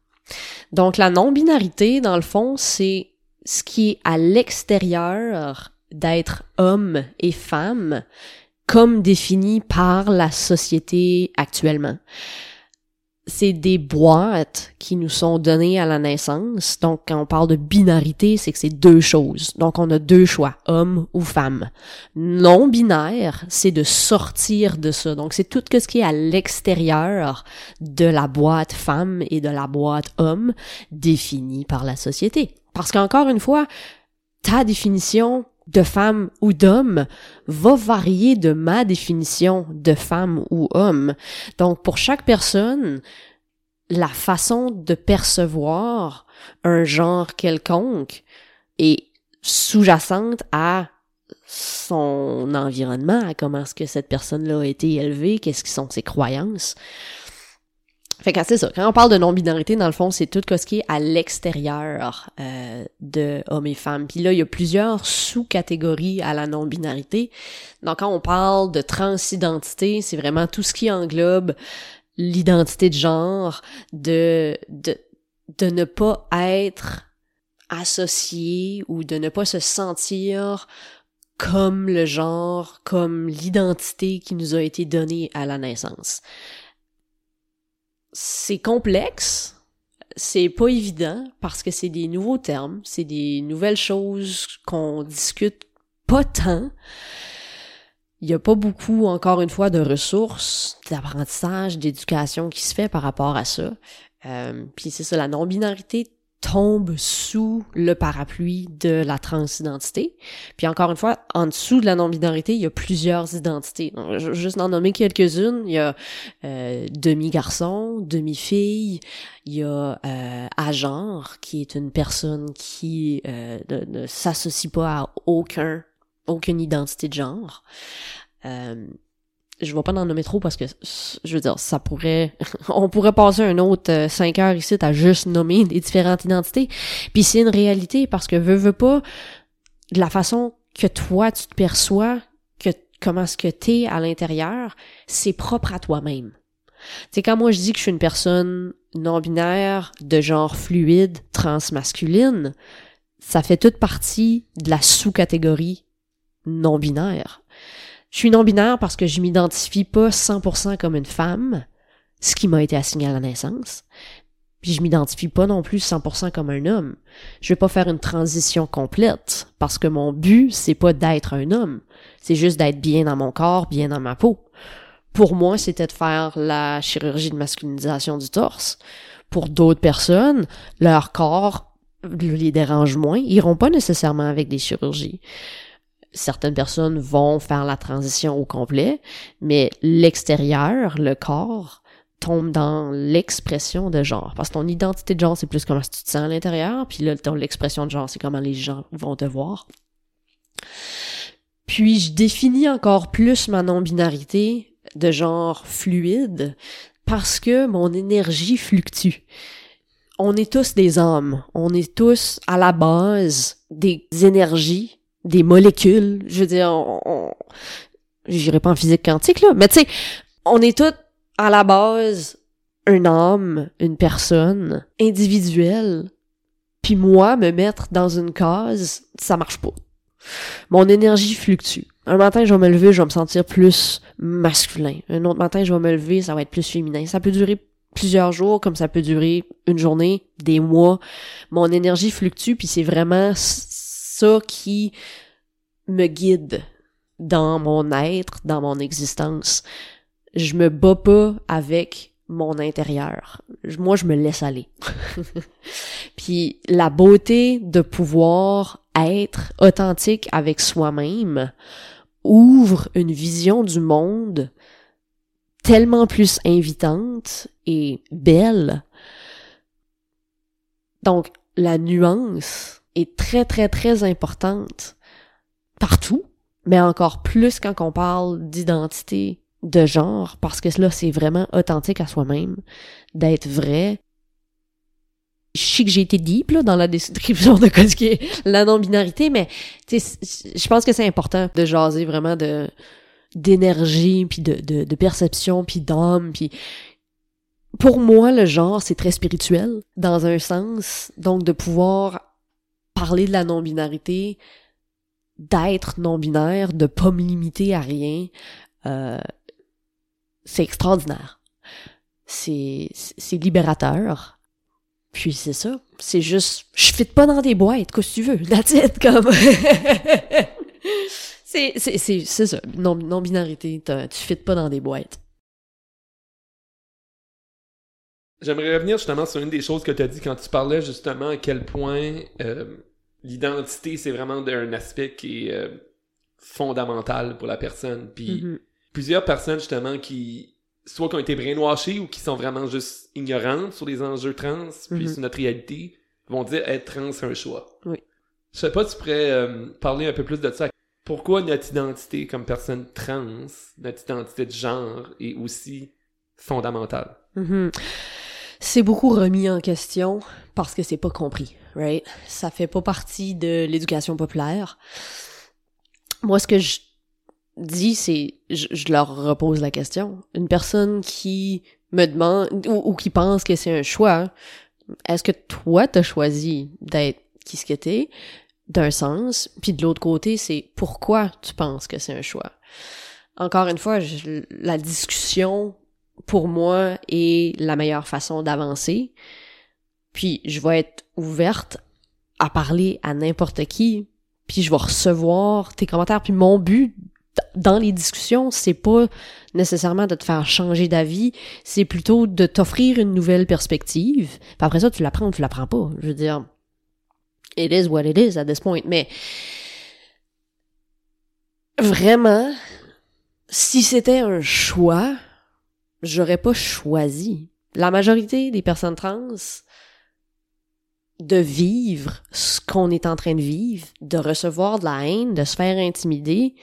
donc la non-binarité, dans le fond, c'est ce qui est à l'extérieur d'être homme et femme, comme défini par la société actuellement c'est des boîtes qui nous sont données à la naissance. Donc, quand on parle de binarité, c'est que c'est deux choses. Donc, on a deux choix, homme ou femme. Non binaire, c'est de sortir de ça. Donc, c'est tout ce qui est à l'extérieur de la boîte femme et de la boîte homme définie par la société. Parce qu'encore une fois, ta définition de femme ou d'homme va varier de ma définition de femme ou homme. Donc pour chaque personne, la façon de percevoir un genre quelconque est sous-jacente à son environnement, à comment est-ce que cette personne-là a été élevée, qu'est-ce qui sont ses croyances. Fait que c'est ça. Quand on parle de non-binarité, dans le fond, c'est tout ce qui est à l'extérieur euh, de hommes et femmes. Puis là, il y a plusieurs sous-catégories à la non-binarité. Donc, quand on parle de transidentité, c'est vraiment tout ce qui englobe l'identité de genre, de, de, de ne pas être associé ou de ne pas se sentir comme le genre, comme l'identité qui nous a été donnée à la naissance c'est complexe, c'est pas évident parce que c'est des nouveaux termes, c'est des nouvelles choses qu'on discute pas tant. Il y a pas beaucoup, encore une fois, de ressources, d'apprentissage, d'éducation qui se fait par rapport à ça. Euh, puis c'est ça, la non-binarité tombe sous le parapluie de la transidentité. Puis encore une fois, en dessous de la non-binarité, il y a plusieurs identités. je vais juste en nommer quelques-unes. Il y a euh, demi-garçon, demi-fille, il y a euh, agenre, qui est une personne qui euh, ne, s'associe pas à aucun aucune identité de genre. Euh, je vais pas en nommer trop parce que je veux dire ça pourrait (laughs) on pourrait passer un autre euh, cinq heures ici à juste nommer les différentes identités. Puis c'est une réalité parce que veux veux pas de la façon que toi tu te perçois que comment ce que t'es à l'intérieur c'est propre à toi-même. C'est quand moi je dis que je suis une personne non binaire de genre fluide transmasculine ça fait toute partie de la sous-catégorie non binaire je suis non-binaire parce que je m'identifie pas 100% comme une femme, ce qui m'a été assigné à la naissance. Puis je m'identifie pas non plus 100% comme un homme. Je vais pas faire une transition complète parce que mon but c'est pas d'être un homme, c'est juste d'être bien dans mon corps, bien dans ma peau. Pour moi, c'était de faire la chirurgie de masculinisation du torse. Pour d'autres personnes, leur corps les dérange moins, ils iront pas nécessairement avec des chirurgies certaines personnes vont faire la transition au complet, mais l'extérieur, le corps, tombe dans l'expression de genre. Parce que ton identité de genre, c'est plus comment tu te sens à l'intérieur, puis là, ton l'expression de genre, c'est comment les gens vont te voir. Puis je définis encore plus ma non-binarité de genre fluide parce que mon énergie fluctue. On est tous des hommes, on est tous à la base des énergies des molécules. Je veux dire, on, j'irai pas en physique quantique, là, mais tu sais, on est tous à la base un homme, une personne individuelle. Puis moi, me mettre dans une case, ça marche pas. Mon énergie fluctue. Un matin, je vais me lever, je vais me sentir plus masculin. Un autre matin, je vais me lever, ça va être plus féminin. Ça peut durer plusieurs jours, comme ça peut durer une journée, des mois. Mon énergie fluctue, puis c'est vraiment ça qui me guide dans mon être, dans mon existence. Je me bats pas avec mon intérieur. Moi, je me laisse aller. (laughs) Puis la beauté de pouvoir être authentique avec soi-même ouvre une vision du monde tellement plus invitante et belle. Donc, la nuance est très, très, très importante partout, mais encore plus quand on parle d'identité de genre, parce que là, c'est vraiment authentique à soi-même, d'être vrai. Je sais que j'ai été deep là, dans la description de ce qui est la non-binarité, mais je pense que c'est important de jaser vraiment de d'énergie, puis de, de, de perception, puis d'âme, puis pour moi, le genre, c'est très spirituel, dans un sens. Donc, de pouvoir parler de la non-binarité, d'être non-binaire, de pas me limiter à rien, euh, c'est extraordinaire. C'est, c'est libérateur. Puis c'est ça. C'est juste, je fit pas dans des boîtes, qu'est-ce que tu veux. (laughs) That's it, comme. (laughs) c'est, c'est, c'est, c'est ça. Non, non-binarité, tu fit pas dans des boîtes. J'aimerais revenir justement sur une des choses que tu as dit quand tu parlais justement à quel point euh, l'identité, c'est vraiment un aspect qui est euh, fondamental pour la personne. Puis mm-hmm. plusieurs personnes justement qui soit qui ont été brainwashées ou qui sont vraiment juste ignorantes sur les enjeux trans, puis mm-hmm. sur notre réalité, vont dire être trans c'est un choix. Oui. Je sais pas, tu pourrais euh, parler un peu plus de ça. Pourquoi notre identité comme personne trans, notre identité de genre est aussi fondamentale? Mm-hmm c'est beaucoup remis en question parce que c'est pas compris, right? Ça fait pas partie de l'éducation populaire. Moi, ce que je dis, c'est, je, leur repose la question. Une personne qui me demande ou, qui pense que c'est un choix, est-ce que toi t'as choisi d'être qui ce que t'es, d'un sens, puis de l'autre côté, c'est pourquoi tu penses que c'est un choix? Encore une fois, la discussion pour moi, est la meilleure façon d'avancer. Puis je vais être ouverte à parler à n'importe qui, puis je vais recevoir tes commentaires. Puis mon but dans les discussions, c'est pas nécessairement de te faire changer d'avis, c'est plutôt de t'offrir une nouvelle perspective. Puis après ça, tu l'apprends ou tu l'apprends pas. Je veux dire, it is what it is at this point. Mais vraiment, si c'était un choix, j'aurais pas choisi. La majorité des personnes trans de vivre ce qu'on est en train de vivre, de recevoir de la haine, de se faire intimider,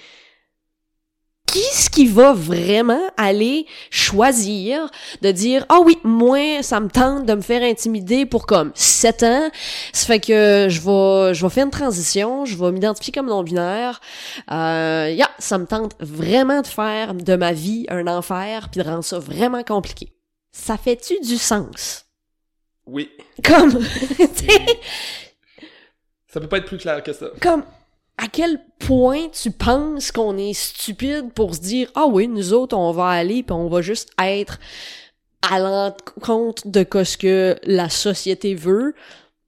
qui ce qui va vraiment aller choisir de dire oh oui moi ça me tente de me faire intimider pour comme sept ans. Ça fait que je vais je vais faire une transition je vais m'identifier comme non binaire euh yeah, ça me tente vraiment de faire de ma vie un enfer puis de rendre ça vraiment compliqué ça fait-tu du sens? Oui comme (laughs) ça peut pas être plus clair que ça comme à quel point tu penses qu'on est stupide pour se dire ah oui nous autres on va aller puis on va juste être à l'encontre de ce que la société veut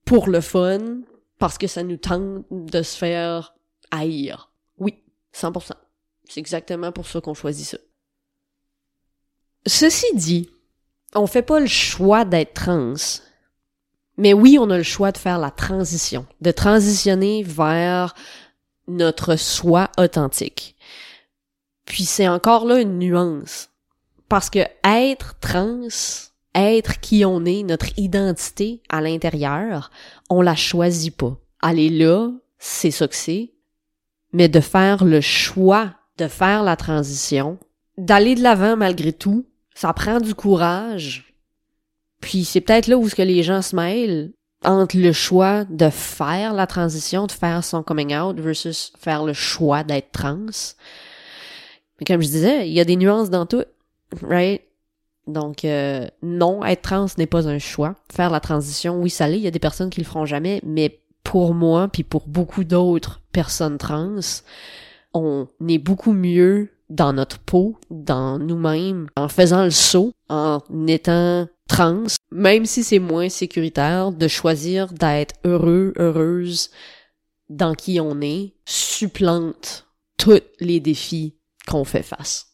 pour le fun parce que ça nous tente de se faire haïr. Oui, 100%. C'est exactement pour ça qu'on choisit ça. Ceci dit, on fait pas le choix d'être trans. Mais oui, on a le choix de faire la transition, de transitionner vers notre soi authentique. Puis c'est encore là une nuance. Parce que être trans, être qui on est, notre identité à l'intérieur, on la choisit pas. Aller là, c'est ça que c'est. Mais de faire le choix de faire la transition, d'aller de l'avant malgré tout, ça prend du courage. Puis c'est peut-être là où ce que les gens se mêlent entre le choix de faire la transition, de faire son coming out versus faire le choix d'être trans. Mais comme je disais, il y a des nuances dans tout, right? Donc euh, non, être trans n'est pas un choix. Faire la transition, oui, ça l'est. Il y a des personnes qui le feront jamais, mais pour moi, puis pour beaucoup d'autres personnes trans, on est beaucoup mieux dans notre peau, dans nous-mêmes, en faisant le saut, en étant trans, même si c'est moins sécuritaire, de choisir d'être heureux, heureuse dans qui on est, supplante tous les défis qu'on fait face.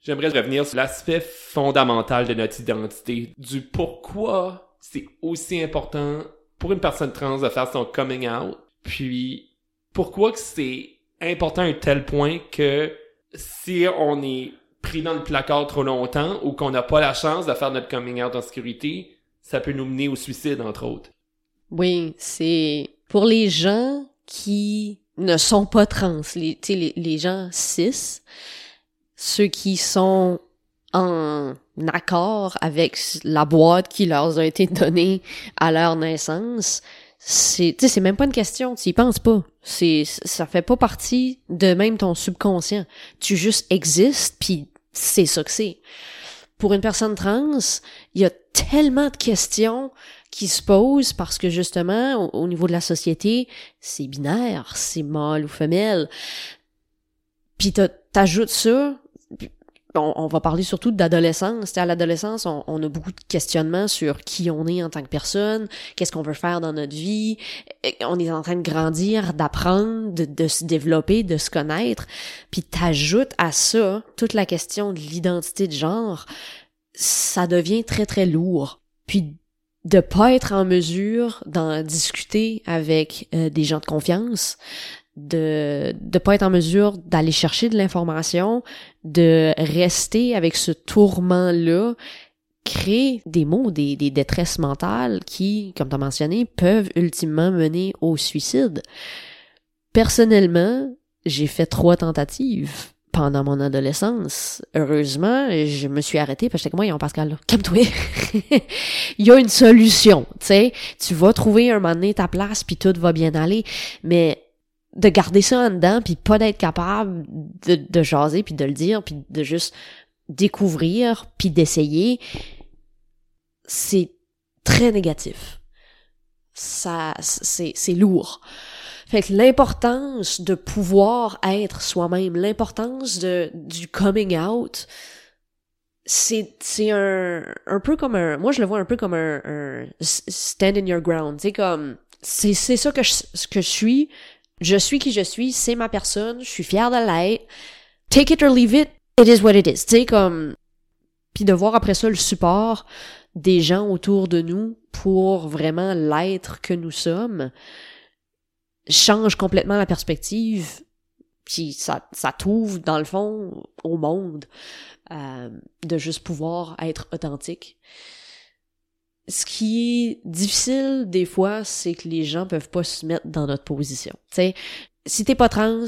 J'aimerais revenir sur l'aspect fondamental de notre identité, du pourquoi c'est aussi important pour une personne trans de faire son coming out, puis pourquoi que c'est important à tel point que si on est pris dans le placard trop longtemps ou qu'on n'a pas la chance de faire notre coming out en sécurité, ça peut nous mener au suicide, entre autres. Oui, c'est pour les gens qui ne sont pas trans, les, les, les gens cis, ceux qui sont en accord avec la boîte qui leur a été donnée à leur naissance, c'est c'est même pas une question, tu y penses pas. C'est ça fait pas partie de même ton subconscient. Tu juste existes puis c'est ça que c'est. Pour une personne trans, il y a tellement de questions qui se posent parce que justement au, niveau de la société, c'est binaire, c'est mâle ou femelle. Puis t'ajoutes ça, on, va parler surtout d'adolescence. À l'adolescence, on, a beaucoup de questionnements sur qui on est en tant que personne, qu'est-ce qu'on veut faire dans notre vie. On est en train de grandir, d'apprendre, de, se développer, de se connaître. Puis t'ajoutes à ça toute la question de l'identité de genre. Ça devient très très lourd. Puis de pas être en mesure d'en discuter avec euh, des gens de confiance, de de pas être en mesure d'aller chercher de l'information, de rester avec ce tourment là crée des mots, des, des détresses mentales qui, comme tu as mentionné, peuvent ultimement mener au suicide. Personnellement, j'ai fait trois tentatives pendant mon adolescence. Heureusement, je me suis arrêtée parce que moi, ils Pascal, là, calme-toi. (laughs) Il y a une solution, tu sais. Tu vas trouver un moment donné ta place puis tout va bien aller. Mais de garder ça en dedans puis pas d'être capable de, de jaser puis de le dire puis de juste découvrir puis d'essayer c'est très négatif. Ça c'est c'est lourd. Fait que l'importance de pouvoir être soi-même l'importance de du coming out c'est c'est un un peu comme un moi je le vois un peu comme un, un stand in your ground. C'est comme c'est c'est ça que je, que je suis je suis qui je suis, c'est ma personne, je suis fière de l'être. Take it or leave it, it is what it is. Tu sais, comme... Puis de voir après ça le support des gens autour de nous pour vraiment l'être que nous sommes change complètement la perspective puis ça, ça t'ouvre dans le fond au monde euh, de juste pouvoir être authentique ce qui est difficile des fois, c'est que les gens peuvent pas se mettre dans notre position. Tu sais, si t'es pas trans,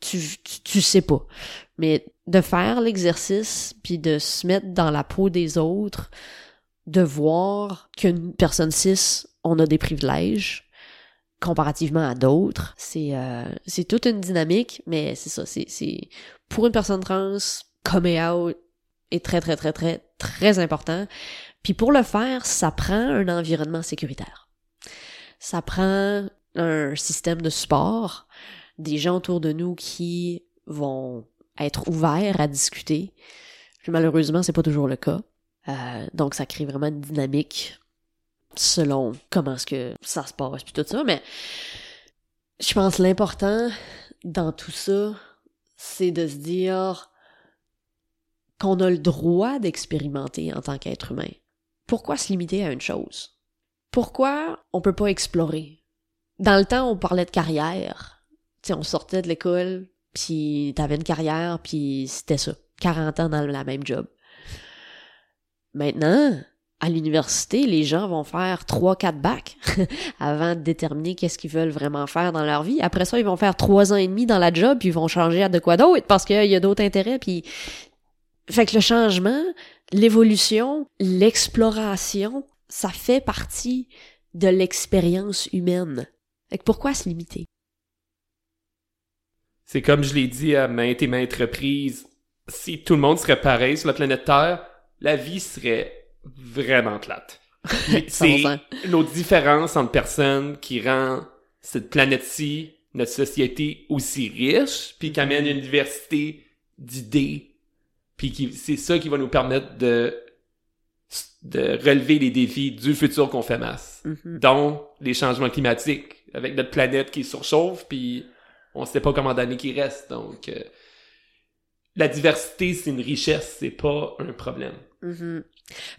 tu, tu, sais pas. Mais de faire l'exercice puis de se mettre dans la peau des autres, de voir qu'une personne cis, on a des privilèges comparativement à d'autres, c'est euh, c'est toute une dynamique, mais c'est ça, c'est c'est pour une personne trans, coming out est très très très très très important puis pour le faire, ça prend un environnement sécuritaire. Ça prend un système de support, des gens autour de nous qui vont être ouverts à discuter. Malheureusement, c'est pas toujours le cas. Euh, donc ça crée vraiment une dynamique selon comment est-ce que ça se passe puis tout ça. Mais je pense l'important dans tout ça, c'est de se dire qu'on a le droit d'expérimenter en tant qu'être humain pourquoi se limiter à une chose? Pourquoi on peut pas explorer? Dans le temps, on parlait de carrière. Tu sais, on sortait de l'école, puis t'avais une carrière, puis c'était ça. 40 ans dans la même job. Maintenant, à l'université, les gens vont faire trois, quatre bacs (laughs) avant de déterminer qu'est-ce qu'ils veulent vraiment faire dans leur vie. Après ça, ils vont faire trois ans et demi dans la job, puis ils vont changer à de quoi d'autre parce qu'il y a d'autres intérêts, puis fait que le changement, l'évolution, l'exploration, ça fait partie de l'expérience humaine. Fait que pourquoi se limiter? C'est comme je l'ai dit à maintes et maintes reprises, si tout le monde serait pareil sur la planète Terre, la vie serait vraiment plate. (laughs) C'est nos différences entre personnes qui rend cette planète-ci, notre société aussi riche, puis qui amène une diversité d'idées, puis c'est ça qui va nous permettre de de relever les défis du futur qu'on fait masse. Mm-hmm. dont les changements climatiques, avec notre planète qui surchauffe, puis on sait pas comment d'années qui reste. Donc, euh, la diversité, c'est une richesse, c'est pas un problème. Mm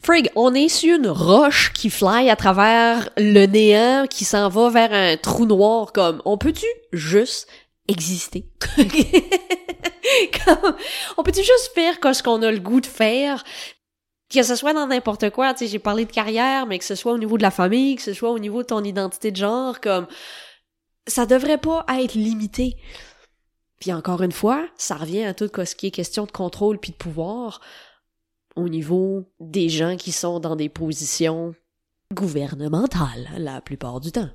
Frig, on est sur une roche qui fly à travers le néant, qui s'en va vers un trou noir, comme, on peut-tu juste exister? (laughs) (laughs) on peut-tu juste faire ce qu'on a le goût de faire, que ce soit dans n'importe quoi, tu sais, j'ai parlé de carrière, mais que ce soit au niveau de la famille, que ce soit au niveau de ton identité de genre, comme ça devrait pas être limité. Puis encore une fois, ça revient à tout ce qui est question de contrôle puis de pouvoir au niveau des gens qui sont dans des positions gouvernementales la plupart du temps.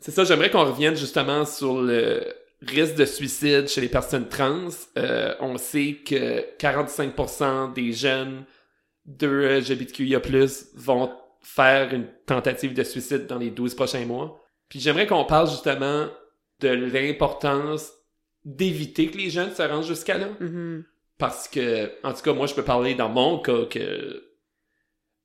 C'est ça, j'aimerais qu'on revienne justement sur le risque de suicide chez les personnes trans. Euh, on sait que 45% des jeunes de LGBTQIA+, vont faire une tentative de suicide dans les 12 prochains mois. Puis j'aimerais qu'on parle justement de l'importance d'éviter que les jeunes se rendent jusqu'à là. Mm-hmm. Parce que, en tout cas, moi, je peux parler dans mon cas que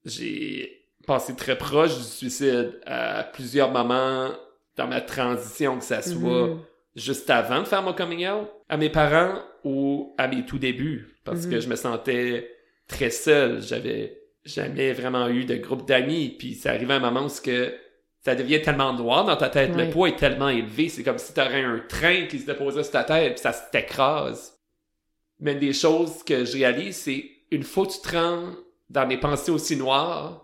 j'ai passé très proche du suicide à plusieurs moments dans ma transition, que ça soit Mhm. Juste avant de faire mon coming out, à mes parents ou à mes tout débuts, parce Mhm. que je me sentais très seul. J'avais jamais vraiment eu de groupe d'amis, puis ça arrivait à un moment où ce que ça devient tellement noir dans ta tête, Ouais. le poids est tellement élevé, c'est comme si t'aurais un train qui se déposait sur ta tête, puis ça t'écrase. Mais une des choses que je réalise, c'est une fois que tu te rends dans des pensées aussi noires,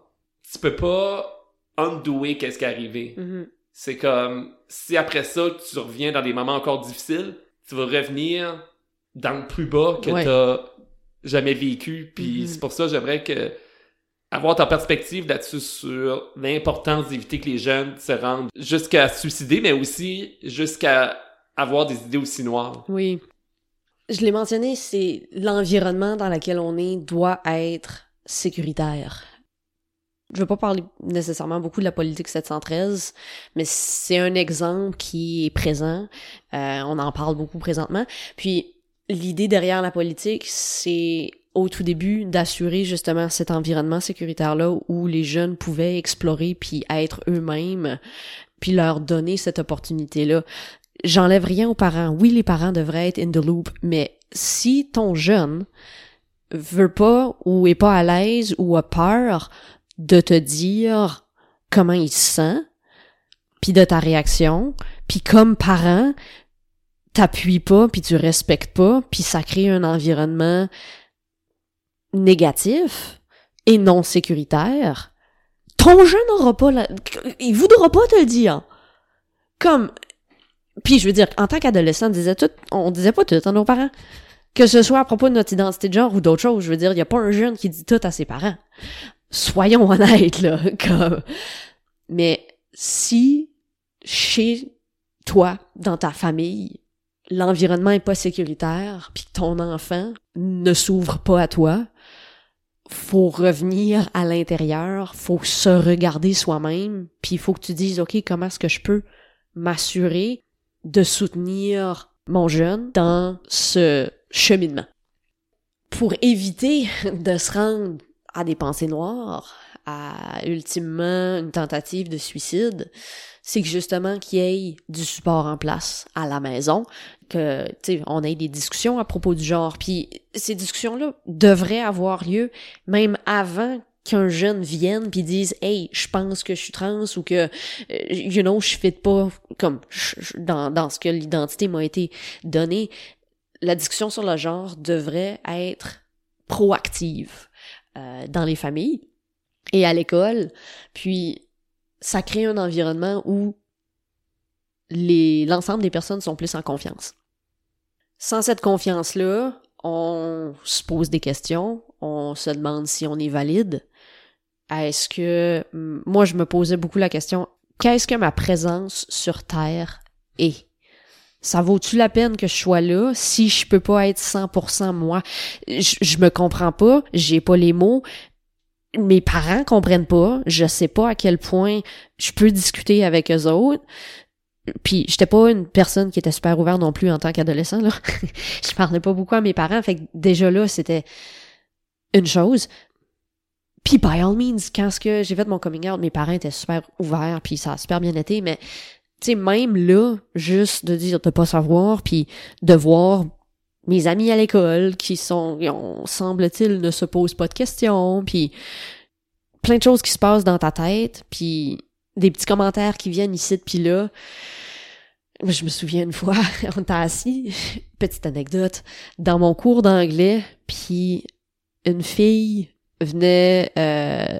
tu peux pas undouer qu'est-ce qui est arrivé. Mhm. C'est comme si après ça tu reviens dans des moments encore difficiles, tu vas revenir dans le plus bas que Ouais. t'as jamais vécu. Puis Mhm. c'est pour ça que j'aimerais que avoir ta perspective là-dessus sur l'importance d'éviter que les jeunes se rendent jusqu'à se suicider, mais aussi jusqu'à avoir des idées aussi noires. Oui. Je l'ai mentionné, c'est l'environnement dans lequel on est doit être sécuritaire. Je veux pas parler nécessairement beaucoup de la politique 713, mais c'est un exemple qui est présent. Euh, on en parle beaucoup présentement. Puis l'idée derrière la politique, c'est au tout début d'assurer justement cet environnement sécuritaire-là où les jeunes pouvaient explorer puis être eux-mêmes, puis leur donner cette opportunité-là j'enlève rien aux parents. Oui, les parents devraient être in the loop, mais si ton jeune veut pas ou est pas à l'aise ou a peur de te dire comment il se sent, puis de ta réaction, puis comme parent, t'appuies pas, puis tu respectes pas, puis ça crée un environnement négatif et non sécuritaire, ton jeune n'aura pas la... il voudra pas te le dire. Comme puis je veux dire, en tant qu'adolescent, on disait tout, on disait pas tout à nos parents. Que ce soit à propos de notre identité de genre ou d'autres choses, je veux dire, il y a pas un jeune qui dit tout à ses parents. Soyons honnêtes, là, (laughs) comme... Mais si, chez toi, dans ta famille, l'environnement est pas sécuritaire, puis que ton enfant ne s'ouvre pas à toi, faut revenir à l'intérieur, faut se regarder soi-même, puis il faut que tu dises, OK, comment est-ce que je peux m'assurer de soutenir mon jeune dans ce cheminement? Pour éviter de se rendre à des pensées noires, à ultimement une tentative de suicide, c'est que justement qu'il y ait du support en place à la maison, que tu on ait des discussions à propos du genre, puis ces discussions-là devraient avoir lieu même avant qu'un jeune vienne puis dise hey je pense que je suis trans ou que euh, you know je fit pas comme dans dans ce que l'identité m'a été donnée la discussion sur le genre devrait être proactive euh, dans les familles et à l'école. Puis ça crée un environnement où l'ensemble des personnes sont plus en confiance. Sans cette confiance là on se pose des questions on se demande si on est valide. Est-ce que moi je me posais beaucoup la question qu'est-ce que ma présence sur terre est? Ça vaut-tu la peine que je sois là si je peux pas être 100% moi? Je, je me comprends pas j'ai pas les mots. Mes parents comprennent pas je sais pas à quel point je peux discuter avec eux autres. Puis j'étais pas une personne qui était super ouverte non plus en tant qu'adolescent là. (laughs) Je parlais pas beaucoup à mes parents fait que déjà là c'était une chose. Puis by all means, quand ce que j'ai fait mon coming out, mes parents étaient super ouverts, puis ça a super bien été, mais tu sais, même là, juste de dire de pas savoir, puis de voir mes amis à l'école qui sont, on, semble-t-il, ne se posent pas de questions, puis plein de choses qui se passent dans ta tête, puis des petits commentaires qui viennent ici puis là. Je me souviens une fois, (laughs) on était assis, petite anecdote, dans mon cours d'anglais, puis une fille venait euh,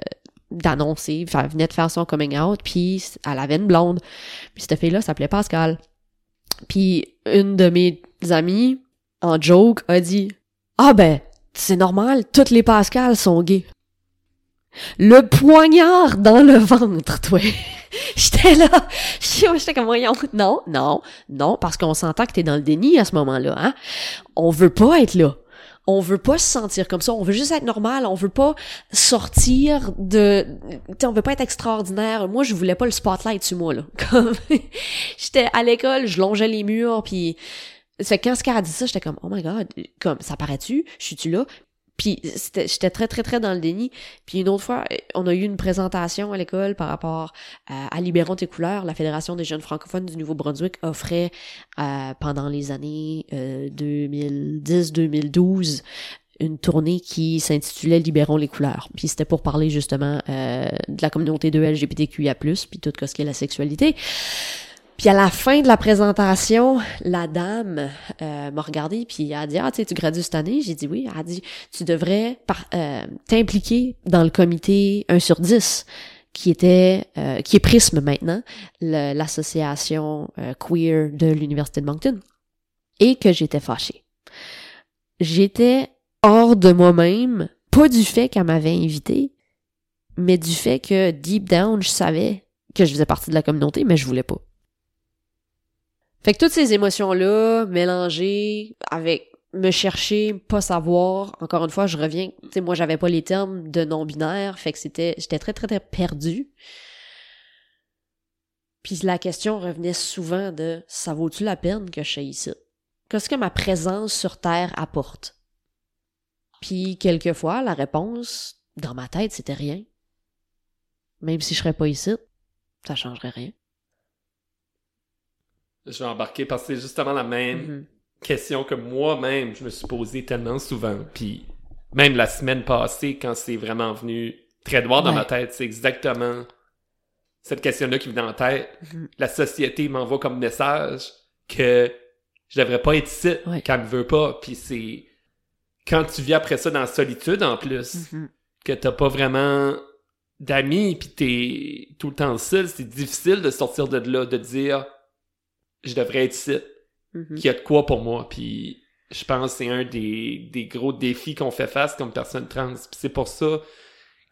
d'annoncer, enfin, venait de faire son coming out, puis elle avait une blonde. Puis cette fille-là s'appelait Pascal. Puis une de mes amies, en joke, a dit « Ah ben, c'est normal, toutes les Pascal sont gays. » Le poignard dans le ventre, toi. (laughs) j'étais là, j'étais comme voyons. Non, non, non, parce qu'on s'entend que t'es dans le déni à ce moment-là, hein. On veut pas être là. On veut pas se sentir comme ça. On veut juste être normal. On veut pas sortir de, on veut pas être extraordinaire. Moi, je voulais pas le spotlight sur moi, là. (laughs) Comme, j'étais à l'école, je longeais les murs, puis c'est quand ce qu'elle a dit ça, j'étais comme, oh my god, comme, ça paraît-tu? Je suis-tu là? Puis j'étais très, très, très dans le déni. Puis une autre fois, on a eu une présentation à l'école par rapport euh, à Libérons tes couleurs. La Fédération des jeunes francophones du Nouveau-Brunswick offrait euh, pendant les années 2010-2012 euh, une tournée qui s'intitulait Libérons les couleurs. Puis c'était pour parler justement de la communauté de LGBTQIA+, puis tout ce qui est la sexualité. Puis à la fin de la présentation, la dame euh, m'a regardé puis a dit ah tu sais tu gradues cette année? J'ai dit oui. Elle a dit tu devrais euh, t'impliquer dans le comité 1 sur 10 qui était euh, qui est Prisme maintenant l'association queer de l'université de Moncton et que j'étais fâchée. J'étais hors de moi-même pas du fait qu'elle m'avait invité mais du fait que deep down je savais que je faisais partie de la communauté mais je voulais pas fait que toutes ces émotions-là, mélangées avec me chercher, pas savoir, encore une fois, je reviens, tu sais, moi, j'avais pas les termes de non-binaire, fait que c'était, j'étais très, très, très perdue. Puis la question revenait souvent de, ça vaut-tu la peine que je sois ici? Qu'est-ce que ma présence sur Terre apporte? Puis quelquefois, la réponse, dans ma tête, c'était rien. Même si je serais pas ici, ça changerait rien je vais embarquer parce que c'est justement la même mm-hmm. question que moi-même je me suis posée tellement souvent. Puis même la semaine passée, quand c'est vraiment venu très droit dans ma tête, c'est exactement cette question-là qui me vient en tête. Mm-hmm. La société m'envoie comme message que je devrais pas être ici quand elle me veut pas. Puis c'est quand tu vis après ça dans la solitude en plus, mm-hmm. que t'as pas vraiment d'amis puis t'es tout le temps seul, c'est difficile de sortir de là, de dire je devrais être ici. Mm Qu'il y a de quoi pour moi. Puis je pense que c'est un des, des gros défis qu'on fait face comme personne trans. C'est pour ça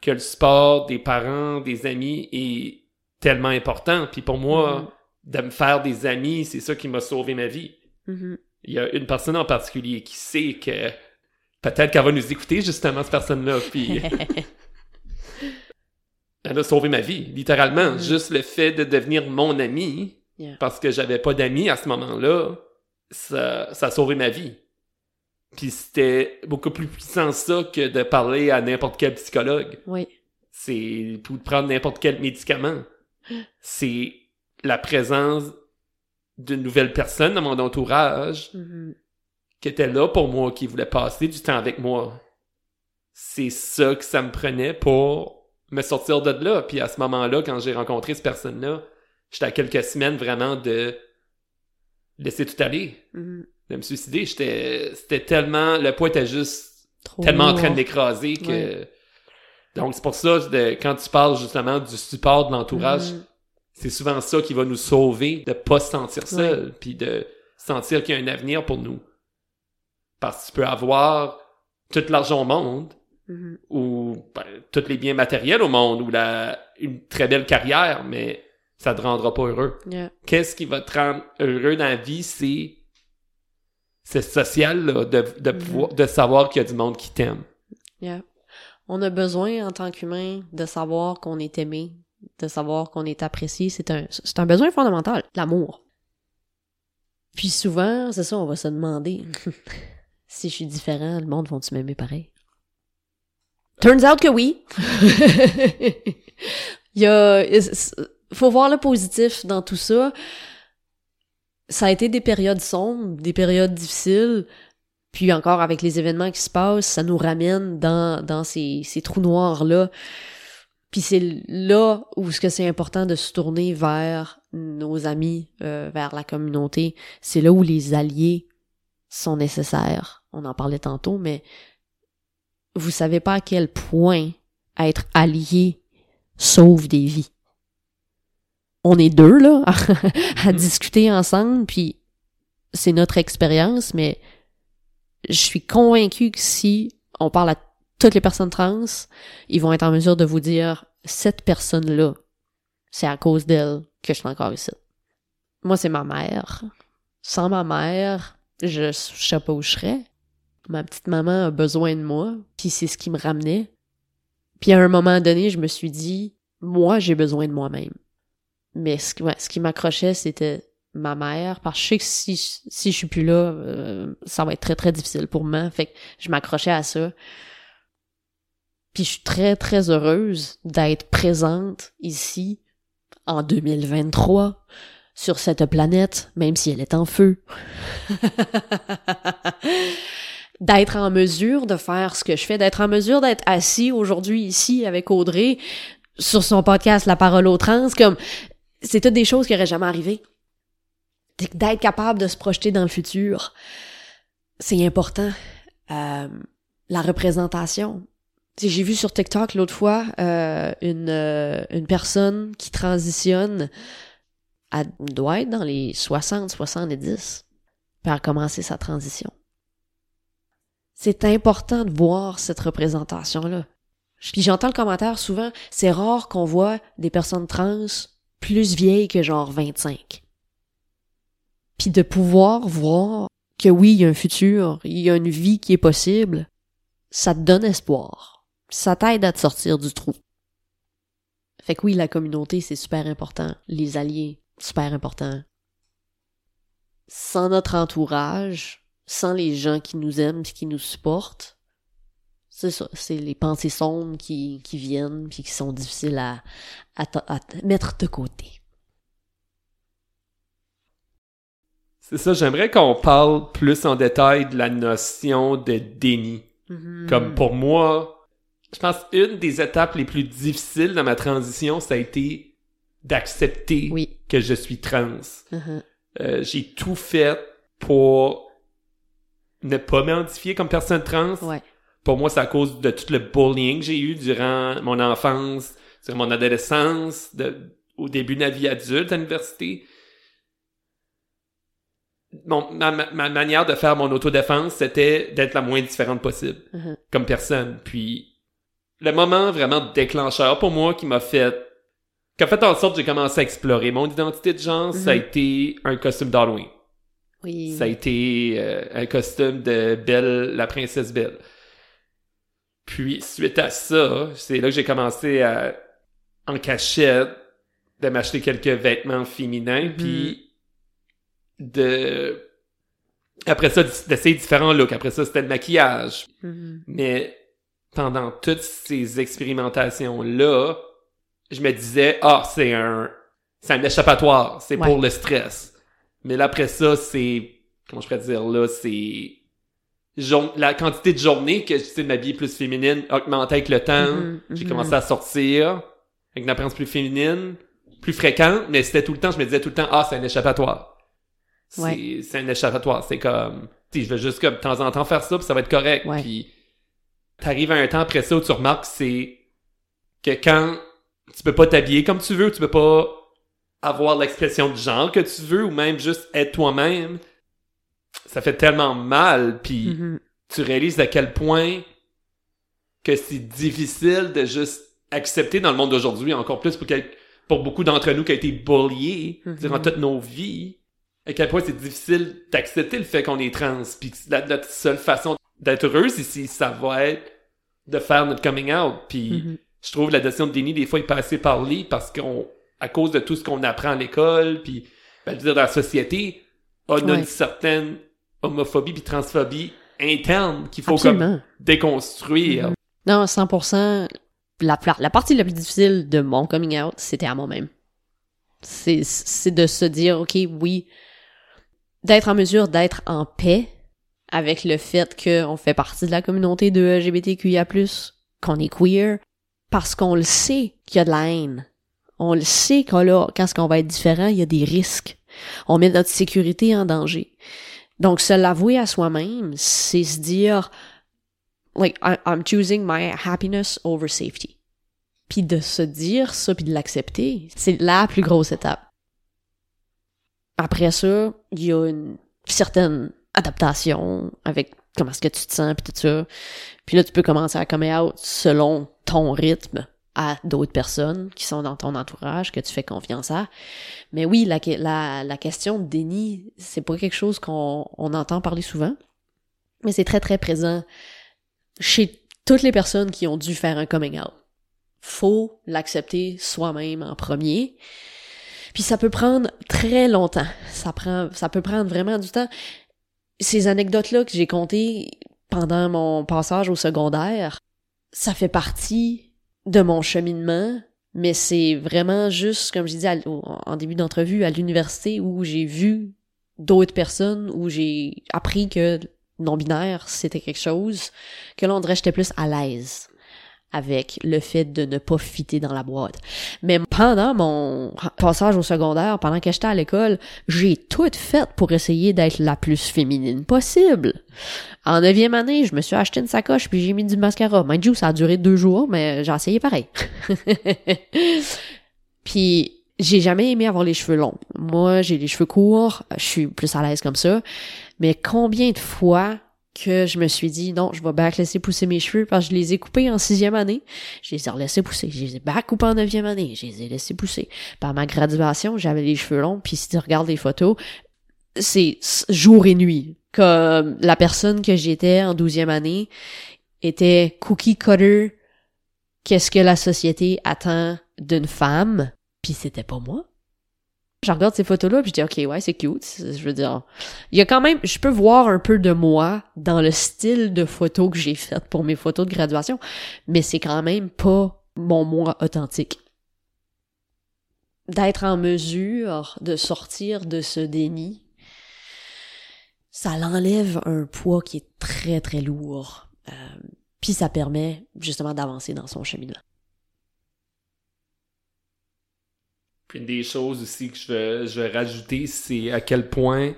que le support des parents, des amis est tellement important. Puis pour moi, mm-hmm. de me faire des amis, c'est ça qui m'a sauvé ma vie. Mm-hmm. Il y a une personne en particulier qui sait que peut-être qu'elle va nous écouter justement, cette personne-là. Puis (laughs) elle a sauvé ma vie, littéralement. Juste le fait de devenir mon ami, parce que j'avais pas d'amis à ce moment-là, ça, ça a sauvé ma vie. Puis c'était beaucoup plus puissant ça que de parler à n'importe quel psychologue. Oui. C'est pour prendre n'importe quel médicament. (gasps) C'est la présence d'une nouvelle personne dans mon entourage mm-hmm. qui était là pour moi, qui voulait passer du temps avec moi. C'est ça que ça me prenait pour me sortir de là. Puis à ce moment-là, quand j'ai rencontré cette personne-là, j'étais à quelques semaines vraiment de laisser tout aller, mm-hmm. de me suicider. J'étais, c'était tellement, le poids était juste tellement en train d'écraser que, donc c'est pour ça, de, quand tu parles justement du support de l'entourage, mm-hmm. c'est souvent ça qui va nous sauver de pas se sentir seul, puis de sentir qu'il y a un avenir pour nous. Parce que tu peux avoir tout l'argent au monde, mm-hmm. ou ben, tous les biens matériels au monde, ou la, une très belle carrière, mais ça te rendra pas heureux. Qu'est-ce qui va te rendre heureux dans la vie, c'est c'est social là, de, de, mm-hmm. de savoir qu'il y a du monde qui t'aime. Yeah. On a besoin en tant qu'humain de savoir qu'on est aimé, de savoir qu'on est apprécié. C'est un, c'est un besoin fondamental, l'amour. Puis souvent, c'est ça, on va se demander (laughs) si je suis différent, le monde va-tu m'aimer pareil? Turns out que oui. (laughs) Il y a, faut voir le positif dans tout ça. Ça a été des périodes sombres, des périodes difficiles, puis encore avec les événements qui se passent, ça nous ramène dans, dans ces, ces trous noirs-là. Puis c'est là où ce que c'est important de se tourner vers nos amis, euh, vers la communauté. C'est là où les alliés sont nécessaires. On en parlait tantôt, mais vous savez pas à quel point être allié sauve des vies. On est deux, là, (laughs) à, Mhm. discuter ensemble, puis c'est notre expérience, mais je suis convaincue que si on parle à toutes les personnes trans, ils vont être en mesure de vous dire, cette personne-là, c'est à cause d'elle que je suis encore ici. Moi, c'est ma mère. Sans ma mère, je, je sais pas où je serais. Ma petite maman a besoin de moi, puis c'est ce qui me ramenait. Puis à un moment donné, je me suis dit, moi, j'ai besoin de moi-même. Mais ce, ce qui m'accrochait, c'était ma mère, parce que je sais que si, si je suis plus là, euh, ça va être très, très difficile pour moi. Fait que je m'accrochais à ça. Puis je suis très, très heureuse d'être présente ici en 2023 sur cette planète, même si elle est en feu. (laughs) d'être en mesure de faire ce que je fais, d'être en mesure d'être assis aujourd'hui ici avec Audrey sur son podcast La parole aux trans, comme c'est toutes des choses qui auraient jamais arrivé. D'être capable de se projeter dans le futur, c'est important. Euh, la représentation. J'ai vu sur TikTok l'autre fois euh, une, euh, une personne qui transitionne, elle doit être dans les 60-70, puis elle a commencé sa transition. C'est important de voir cette représentation-là. Puis j'entends le commentaire souvent, c'est rare qu'on voit des personnes trans plus vieilles que genre 25. Puis de pouvoir voir que oui, il y a un futur, il y a une vie qui est possible, ça te donne espoir. Ça t'aide à te sortir du trou. Fait que oui, la communauté, c'est super important. Les alliés, super important. Sans notre entourage, sans les gens qui nous aiment et qui nous supportent, c'est ça, c'est les pensées sombres qui, qui viennent puis qui sont difficiles à, à, mettre de côté. C'est ça, j'aimerais qu'on parle plus en détail de la notion de déni. Mm-hmm. Comme pour moi, je pense une des étapes les plus difficiles dans ma transition, ça a été d'accepter Oui. que je suis trans. Mhm. Euh, j'ai tout fait pour ne pas m'identifier comme personne trans. Ouais. Pour moi, c'est à cause de tout le bullying que j'ai eu durant mon enfance, sur mon adolescence, de, au début de la vie adulte à l'université. Mon, ma, ma- ma manière de faire mon autodéfense, c'était d'être la moins différente possible Mhm. comme personne. Puis le moment vraiment déclencheur pour moi qui m'a fait qui a fait en sorte que j'ai commencé à explorer mon identité de genre, ça a Mhm. été un costume d'Halloween. Oui. Ça a été euh, un costume de Belle, la princesse Belle. Puis, suite à ça, c'est là que j'ai commencé à, en cachette, de m'acheter quelques vêtements féminins, Mhm. puis de... Après ça, d'essayer différents looks. Après ça, c'était le maquillage. Mhm. Mais pendant toutes ces expérimentations-là, je me disais, ah, c'est un, c'est un échappatoire, c'est Ouais. pour le stress. Mais là, après ça, c'est, comment je pourrais dire, là, c'est, la quantité de journées que j'essaie de m'habiller plus féminine augmentait avec le temps. Mhm, J'ai mhm. commencé à sortir avec une apparence plus féminine, plus fréquente, mais c'était tout le temps, je me disais tout le temps, ah, c'est un échappatoire. C'est, Ouais. c'est un échappatoire. C'est comme, tu sais, je vais juste comme de temps en temps faire ça, puis ça va être correct. Ouais. Puis t'arrives à un temps après ça où tu remarques c'est que quand tu peux pas t'habiller comme tu veux, tu peux pas avoir l'expression de genre que tu veux ou même juste être toi-même, ça fait tellement mal puis Mhm. tu réalises à quel point que c'est difficile de juste accepter dans le monde d'aujourd'hui, encore plus pour, quel- pour beaucoup d'entre nous qui ont été bulliés Mhm. durant toute nos vies, à quel point c'est difficile d'accepter le fait qu'on est trans, puis la, notre seule façon d'être heureuse ici, ça va être de faire notre coming out, puis Mhm. je trouve la notion de déni des fois est pas assez parlée parce qu'on à cause de tout ce qu'on apprend à l'école puis ben, je veux dire dans la société on a une certaine homophobie puis transphobie interne qu'il faut comme déconstruire Mhm. Non, 100%. La, la, la partie la plus difficile de mon coming out, c'était à moi-même. C'est, c'est de se dire, OK, oui, d'être en mesure d'être en paix avec le fait qu'on fait partie de la communauté de LGBTQIA+, qu'on est queer, parce qu'on le sait qu'il y a de la haine. On le sait qu'on là, quand ce qu'on va être différent, il y a des risques. On met notre sécurité en danger. Donc, se l'avouer à soi-même, c'est se dire, like, I'm choosing my happiness over safety. Puis de se dire ça, puis de l'accepter, c'est la plus grosse étape. Après ça, il y a une certaine adaptation avec comment est-ce que tu te sens, puis tout ça. Puis là, tu peux commencer à come out selon ton rythme à d'autres personnes qui sont dans ton entourage, que tu fais confiance à. Mais oui, la, la, la question de déni, c'est pas quelque chose qu'on on entend parler souvent, mais c'est très, très présent chez toutes les personnes qui ont dû faire un coming out. Faut l'accepter soi-même en premier. Puis ça peut prendre très longtemps. Ça prend, ça peut prendre vraiment du temps. Ces anecdotes-là que j'ai contées pendant mon passage au secondaire, ça fait partie de mon cheminement, mais c'est vraiment juste, comme je disais en début d'entrevue, à l'université où j'ai vu d'autres personnes, où j'ai appris que non-binaire, c'était quelque chose, que là, on dirait j'étais plus à l'aise avec le fait de ne pas fitter dans la boîte. Mais pendant mon passage au secondaire, pendant que j'étais à l'école, j'ai tout fait pour essayer d'être la plus féminine possible. En neuvième année, je me suis acheté une sacoche puis j'ai mis du mascara. Mind you, ça a duré deux jours, mais j'ai essayé pareil. (laughs) puis j'ai jamais aimé avoir les cheveux longs. Moi, j'ai les cheveux courts, je suis plus à l'aise comme ça. Mais combien de fois que je me suis dit non, je vais back laisser pousser mes cheveux parce que je les ai coupés en sixième année. Je les ai laissés pousser. Je les ai back coupés en neuvième année. Je les ai laissés pousser. Par ma graduation, j'avais les cheveux longs. Puis si tu regardes les photos, c'est jour et nuit. Comme la personne que j'étais en douzième année était cookie cutter. Qu'est-ce que la société attend d'une femme? Puis c'était pas moi je regarde ces photos-là, puis je dis, OK, ouais, c'est cute. Je veux dire, il y a quand même, je peux voir un peu de moi dans le style de photos que j'ai faites pour mes photos de graduation, mais c'est quand même pas mon moi authentique. D'être en mesure de sortir de ce déni, ça l'enlève un poids qui est très, très lourd. Euh, puis ça permet justement d'avancer dans son cheminement. Une des choses aussi que je veux, je veux rajouter, c'est à quel point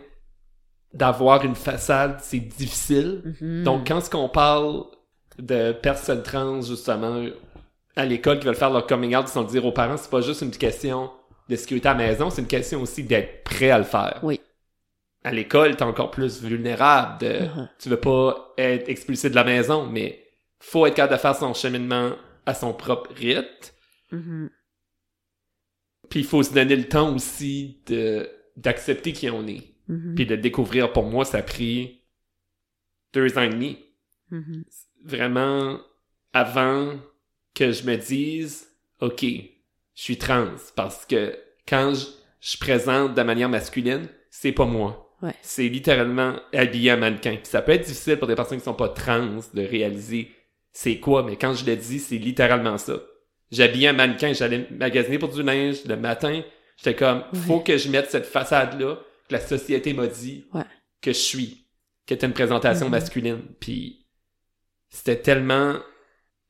d'avoir une façade, c'est difficile. Mm-hmm. Donc, quand ce qu'on parle de personnes trans, justement, à l'école qui veulent faire leur coming out, ils sont dire aux parents, c'est pas juste une question de sécurité à la maison, c'est une question aussi d'être prêt à le faire. Oui. À l'école, t'es encore plus vulnérable. De, Uh-huh. Tu veux pas être expulsé de la maison, mais faut être capable de faire son cheminement à son propre rythme. Mhm. Puis il faut se donner le temps aussi de d'accepter qui on est. Mhm. Puis de découvrir, pour moi, ça a pris deux ans et demi. Mhm. Vraiment, avant que je me dise, OK, je suis trans. Parce que quand je, je présente de manière masculine, c'est pas moi. Ouais. C'est littéralement habillé à mannequin. Puis ça peut être difficile pour des personnes qui sont pas trans de réaliser c'est quoi, mais quand je le dis, c'est littéralement ça. J'habillais un mannequin, j'allais magasiner pour du linge le matin. J'étais comme, faut que je mette cette façade-là que la société m'a dit Ouais. que je suis, qui était une présentation Mhm. masculine. Puis c'était tellement,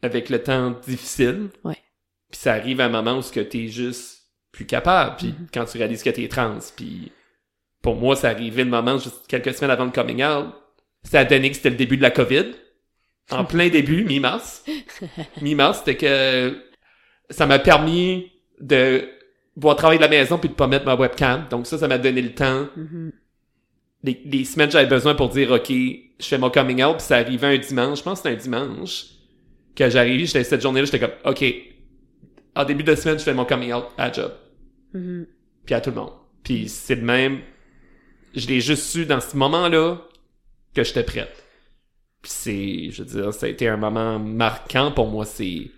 avec le temps, difficile. Ouais. Puis ça arrive à un moment où ce que t'es juste plus capable. Puis Mhm. quand tu réalises que t'es trans, puis pour moi, ça arrivait le moment, juste quelques semaines avant le coming out. Ça a donné que c'était le début de la COVID. En (laughs) plein début, mi-mars. Mi-mars, c'était que ça m'a permis de pouvoir travailler de la maison puis de pas mettre ma webcam. Donc ça, ça m'a donné le temps. Mhm. Les, les semaines j'avais besoin pour dire, OK, je fais mon coming out, puis ça arrivait un dimanche. Je pense que c'était un dimanche que j'arrive, j'étais cette journée-là, j'étais comme, OK, en début de semaine, je fais mon coming out à job Mhm. puis à tout le monde. Puis c'est de même, je l'ai juste su dans ce moment-là que j'étais prête. Puis c'est, je veux dire, ça a été un moment marquant pour moi, c'est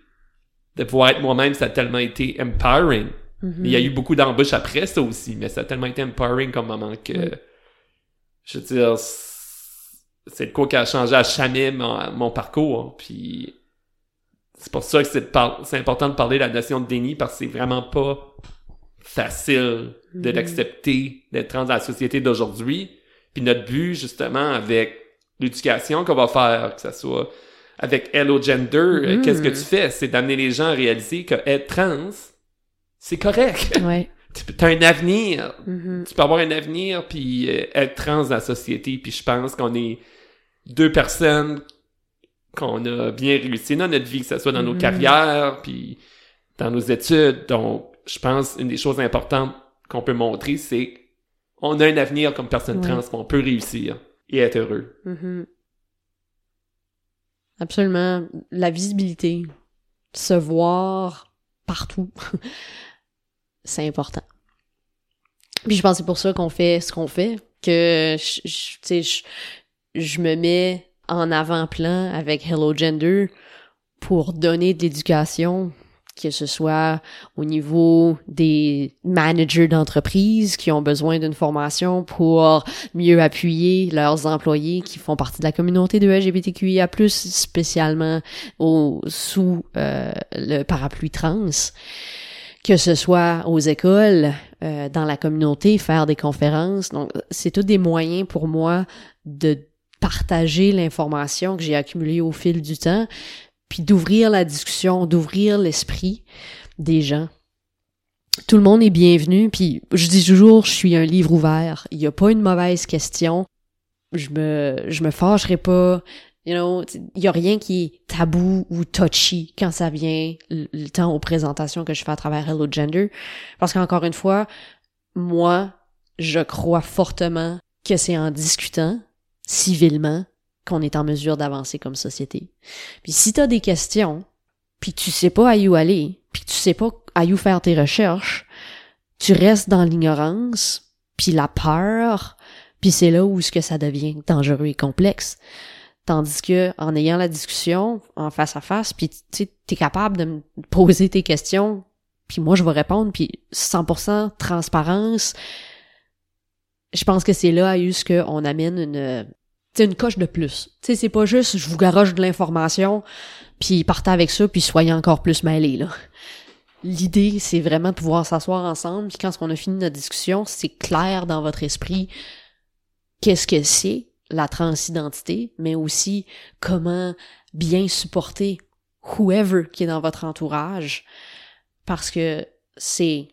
de pouvoir être moi-même, ça a tellement été empowering. Mhm. Mais il y a eu beaucoup d'embûches après ça aussi, mais ça a tellement été empowering comme moment que, je veux dire, c'est de quoi qui a changé à jamais mon, mon parcours. Puis c'est pour ça que c'est par- important de parler de la notion de déni parce que c'est vraiment pas facile de Mhm. l'accepter, d'être trans dans la société d'aujourd'hui. Puis notre but, justement, avec l'éducation qu'on va faire, que ça soit avec Hello Gender, euh, qu'est-ce que tu fais? C'est d'amener les gens à réaliser que être trans, c'est correct. (laughs) Ouais. Tu as un avenir. Mhm. Tu peux avoir un avenir puis euh, être trans dans la société. Puis je pense qu'on est deux personnes qu'on a bien réussi dans notre vie, que ce soit dans nos Mhm. carrières, puis dans nos études. Donc, je pense une des choses importantes qu'on peut montrer, c'est on a un avenir comme personne Ouais. trans, on peut réussir et être heureux. Mhm. Absolument. La visibilité, se voir partout, (laughs) c'est important. Puis je pense que c'est pour ça qu'on fait ce qu'on fait, que je, je- je, je me mets en avant-plan avec Hello Gender pour donner de l'éducation, que ce soit au niveau des managers d'entreprise qui ont besoin d'une formation pour mieux appuyer leurs employés qui font partie de la communauté de LGBTQIA+, spécialement au, sous euh, le parapluie trans, que ce soit aux écoles, euh, dans la communauté, faire des conférences. Donc, c'est tous des moyens pour moi de partager l'information que j'ai accumulée au fil du temps, puis d'ouvrir la discussion, d'ouvrir l'esprit des gens tout le monde est bienvenu, puis je dis toujours, je suis un livre ouvert. Il n'y a pas une mauvaise question. Je me, je me fâcherai pas. You know, il y a rien qui est tabou ou touchy quand ça vient le, le temps aux présentations que je fais à travers Hello Gender. Parce qu'encore une fois, moi, je crois fortement que c'est en discutant civilement qu'on est en mesure d'avancer comme société. Puis si t'as des questions, puis tu sais pas à où aller, puis tu sais pas à où faire tes recherches, tu restes dans l'ignorance, puis la peur, puis c'est là où ce que ça devient dangereux et complexe. Tandis que en ayant la discussion en face à face, puis tu t'es capable de me poser tes questions, puis moi je vais répondre, puis 100% transparence. Je pense que c'est là où ce que on amène une sais, une coche de plus. Tu sais, c'est pas juste je vous garoche de l'information, puis partez avec ça, puis soyez encore plus mêlés, là. L'idée, c'est vraiment de pouvoir s'asseoir ensemble, puis quand on a fini notre discussion, c'est clair dans votre esprit qu'est-ce que c'est la transidentité, mais aussi comment bien supporter whoever qui est dans votre entourage, parce que c'est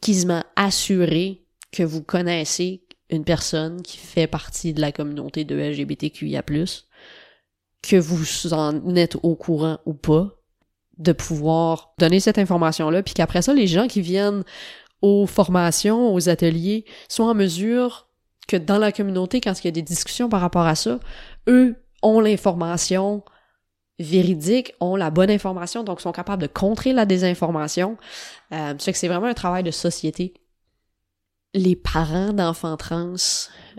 quasiment assuré que vous connaissez une personne qui fait partie de la communauté de LGBTQIA+, que vous en êtes au courant ou pas, de pouvoir donner cette information-là, puis qu'après ça, les gens qui viennent aux formations, aux ateliers, soient en mesure que dans la communauté, quand il y a des discussions par rapport à ça, eux ont l'information véridique, ont la bonne information, donc sont capables de contrer la désinformation. Euh, fait que c'est vraiment un travail de société. Les parents d'enfants trans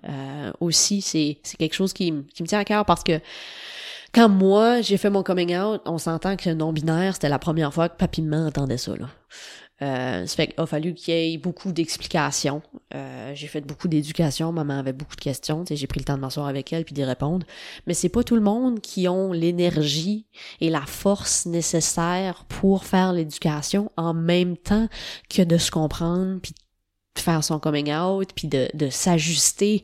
euh, aussi, c'est quelque chose qui, qui me tient à cœur parce que quand moi, j'ai fait mon coming out, on s'entend que non-binaire, c'était la première fois que maman entendait ça, là. Euh, ça fait qu'il a fallu qu'il y ait beaucoup d'explications. Euh, j'ai fait beaucoup d'éducation, maman avait beaucoup de questions, j'ai pris le temps de m'asseoir avec elle puis d'y répondre. Mais c'est pas tout le monde qui ont l'énergie et la force nécessaire pour faire l'éducation en même temps que de se comprendre puis de faire son coming out puis de, de s'ajuster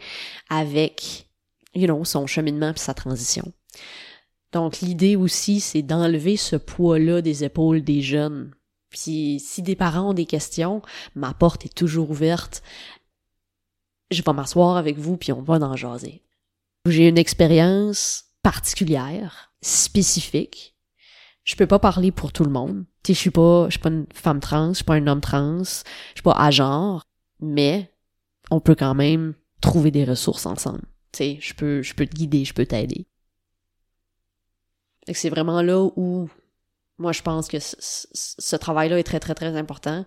avec, you know, son cheminement puis sa transition. Donc l'idée aussi, c'est d'enlever ce poids-là des épaules des jeunes. Puis si des parents ont des questions, ma porte est toujours ouverte. Je vais m'asseoir avec vous puis on va en jaser. J'ai une expérience particulière, spécifique. Je peux pas parler pour tout le monde. Tu sais, je suis pas, je suis pas une femme trans, je suis pas un homme trans, je suis pas à genre, mais on peut quand même trouver des ressources ensemble. Tu sais, je peux, je peux te guider, je peux t'aider. C'est vraiment là où moi je pense que ce, travail-là est très très très important.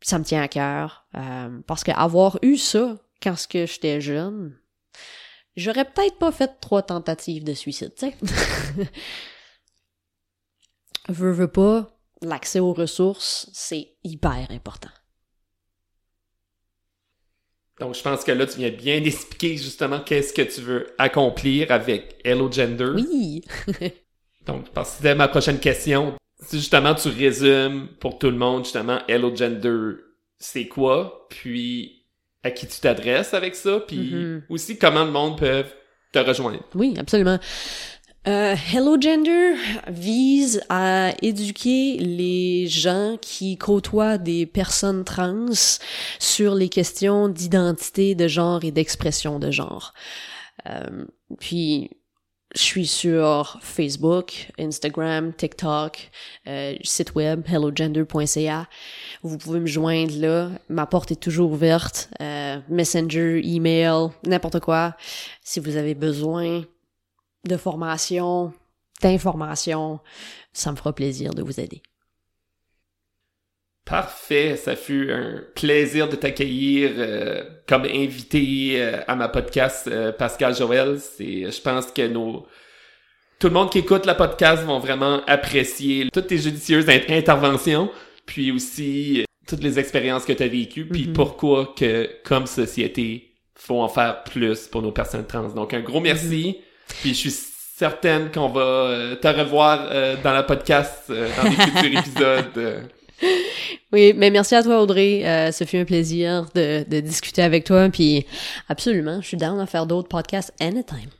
Ça me tient à cœur euh, parce que avoir eu ça quand ce que j'étais jeune, j'aurais peut-être pas fait trois tentatives de suicide, tu sais. (laughs) veux veux pas, l'accès aux ressources, c'est hyper important. Donc, je pense que là, tu viens bien (laughs) expliquer justement qu'est-ce que tu veux accomplir avec Hello Gender. Oui. (laughs) Donc, parce que c'était ma prochaine question. Si justement tu résumes pour tout le monde, justement, Hello Gender, c'est quoi? Puis, à qui tu t'adresses avec ça? Puis, Mhm. aussi, comment le monde peut te rejoindre? Oui, absolument. Euh, Hello Gender vise à éduquer les gens qui côtoient des personnes trans sur les questions d'identité de genre et d'expression de genre. Euh, puis je suis sur Facebook, Instagram, TikTok, euh, site web hellogender.ca. Vous pouvez me joindre là. Ma porte est toujours ouverte. Messenger, email, n'importe quoi. Si vous avez besoin de formation, d'information, ça me fera plaisir de vous aider. Parfait, ça fut un plaisir de t'accueillir euh, comme invité euh, à ma podcast euh, Pascal Joël. C'est, je pense que nos tout le monde qui écoute la podcast vont vraiment apprécier toutes tes judicieuses interventions, puis aussi toutes les expériences que tu as vécues, puis mm-hmm. pourquoi que comme société faut en faire plus pour nos personnes trans. Donc un gros merci. Mm-hmm. Puis je suis certaine qu'on va te revoir dans la podcast dans les futurs (laughs) épisodes. Oui, mais merci à toi Audrey. Euh, ce fut un plaisir de, de discuter avec toi. Puis absolument, je suis down à faire d'autres podcasts anytime.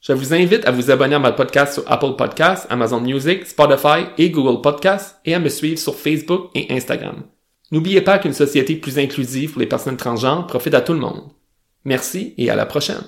Je vous invite à vous abonner à mon podcast sur Apple Podcasts, Amazon Music, Spotify et Google Podcasts et à me suivre sur Facebook et Instagram. N'oubliez pas qu'une société plus inclusive pour les personnes transgenres profite à tout le monde. Merci et à la prochaine.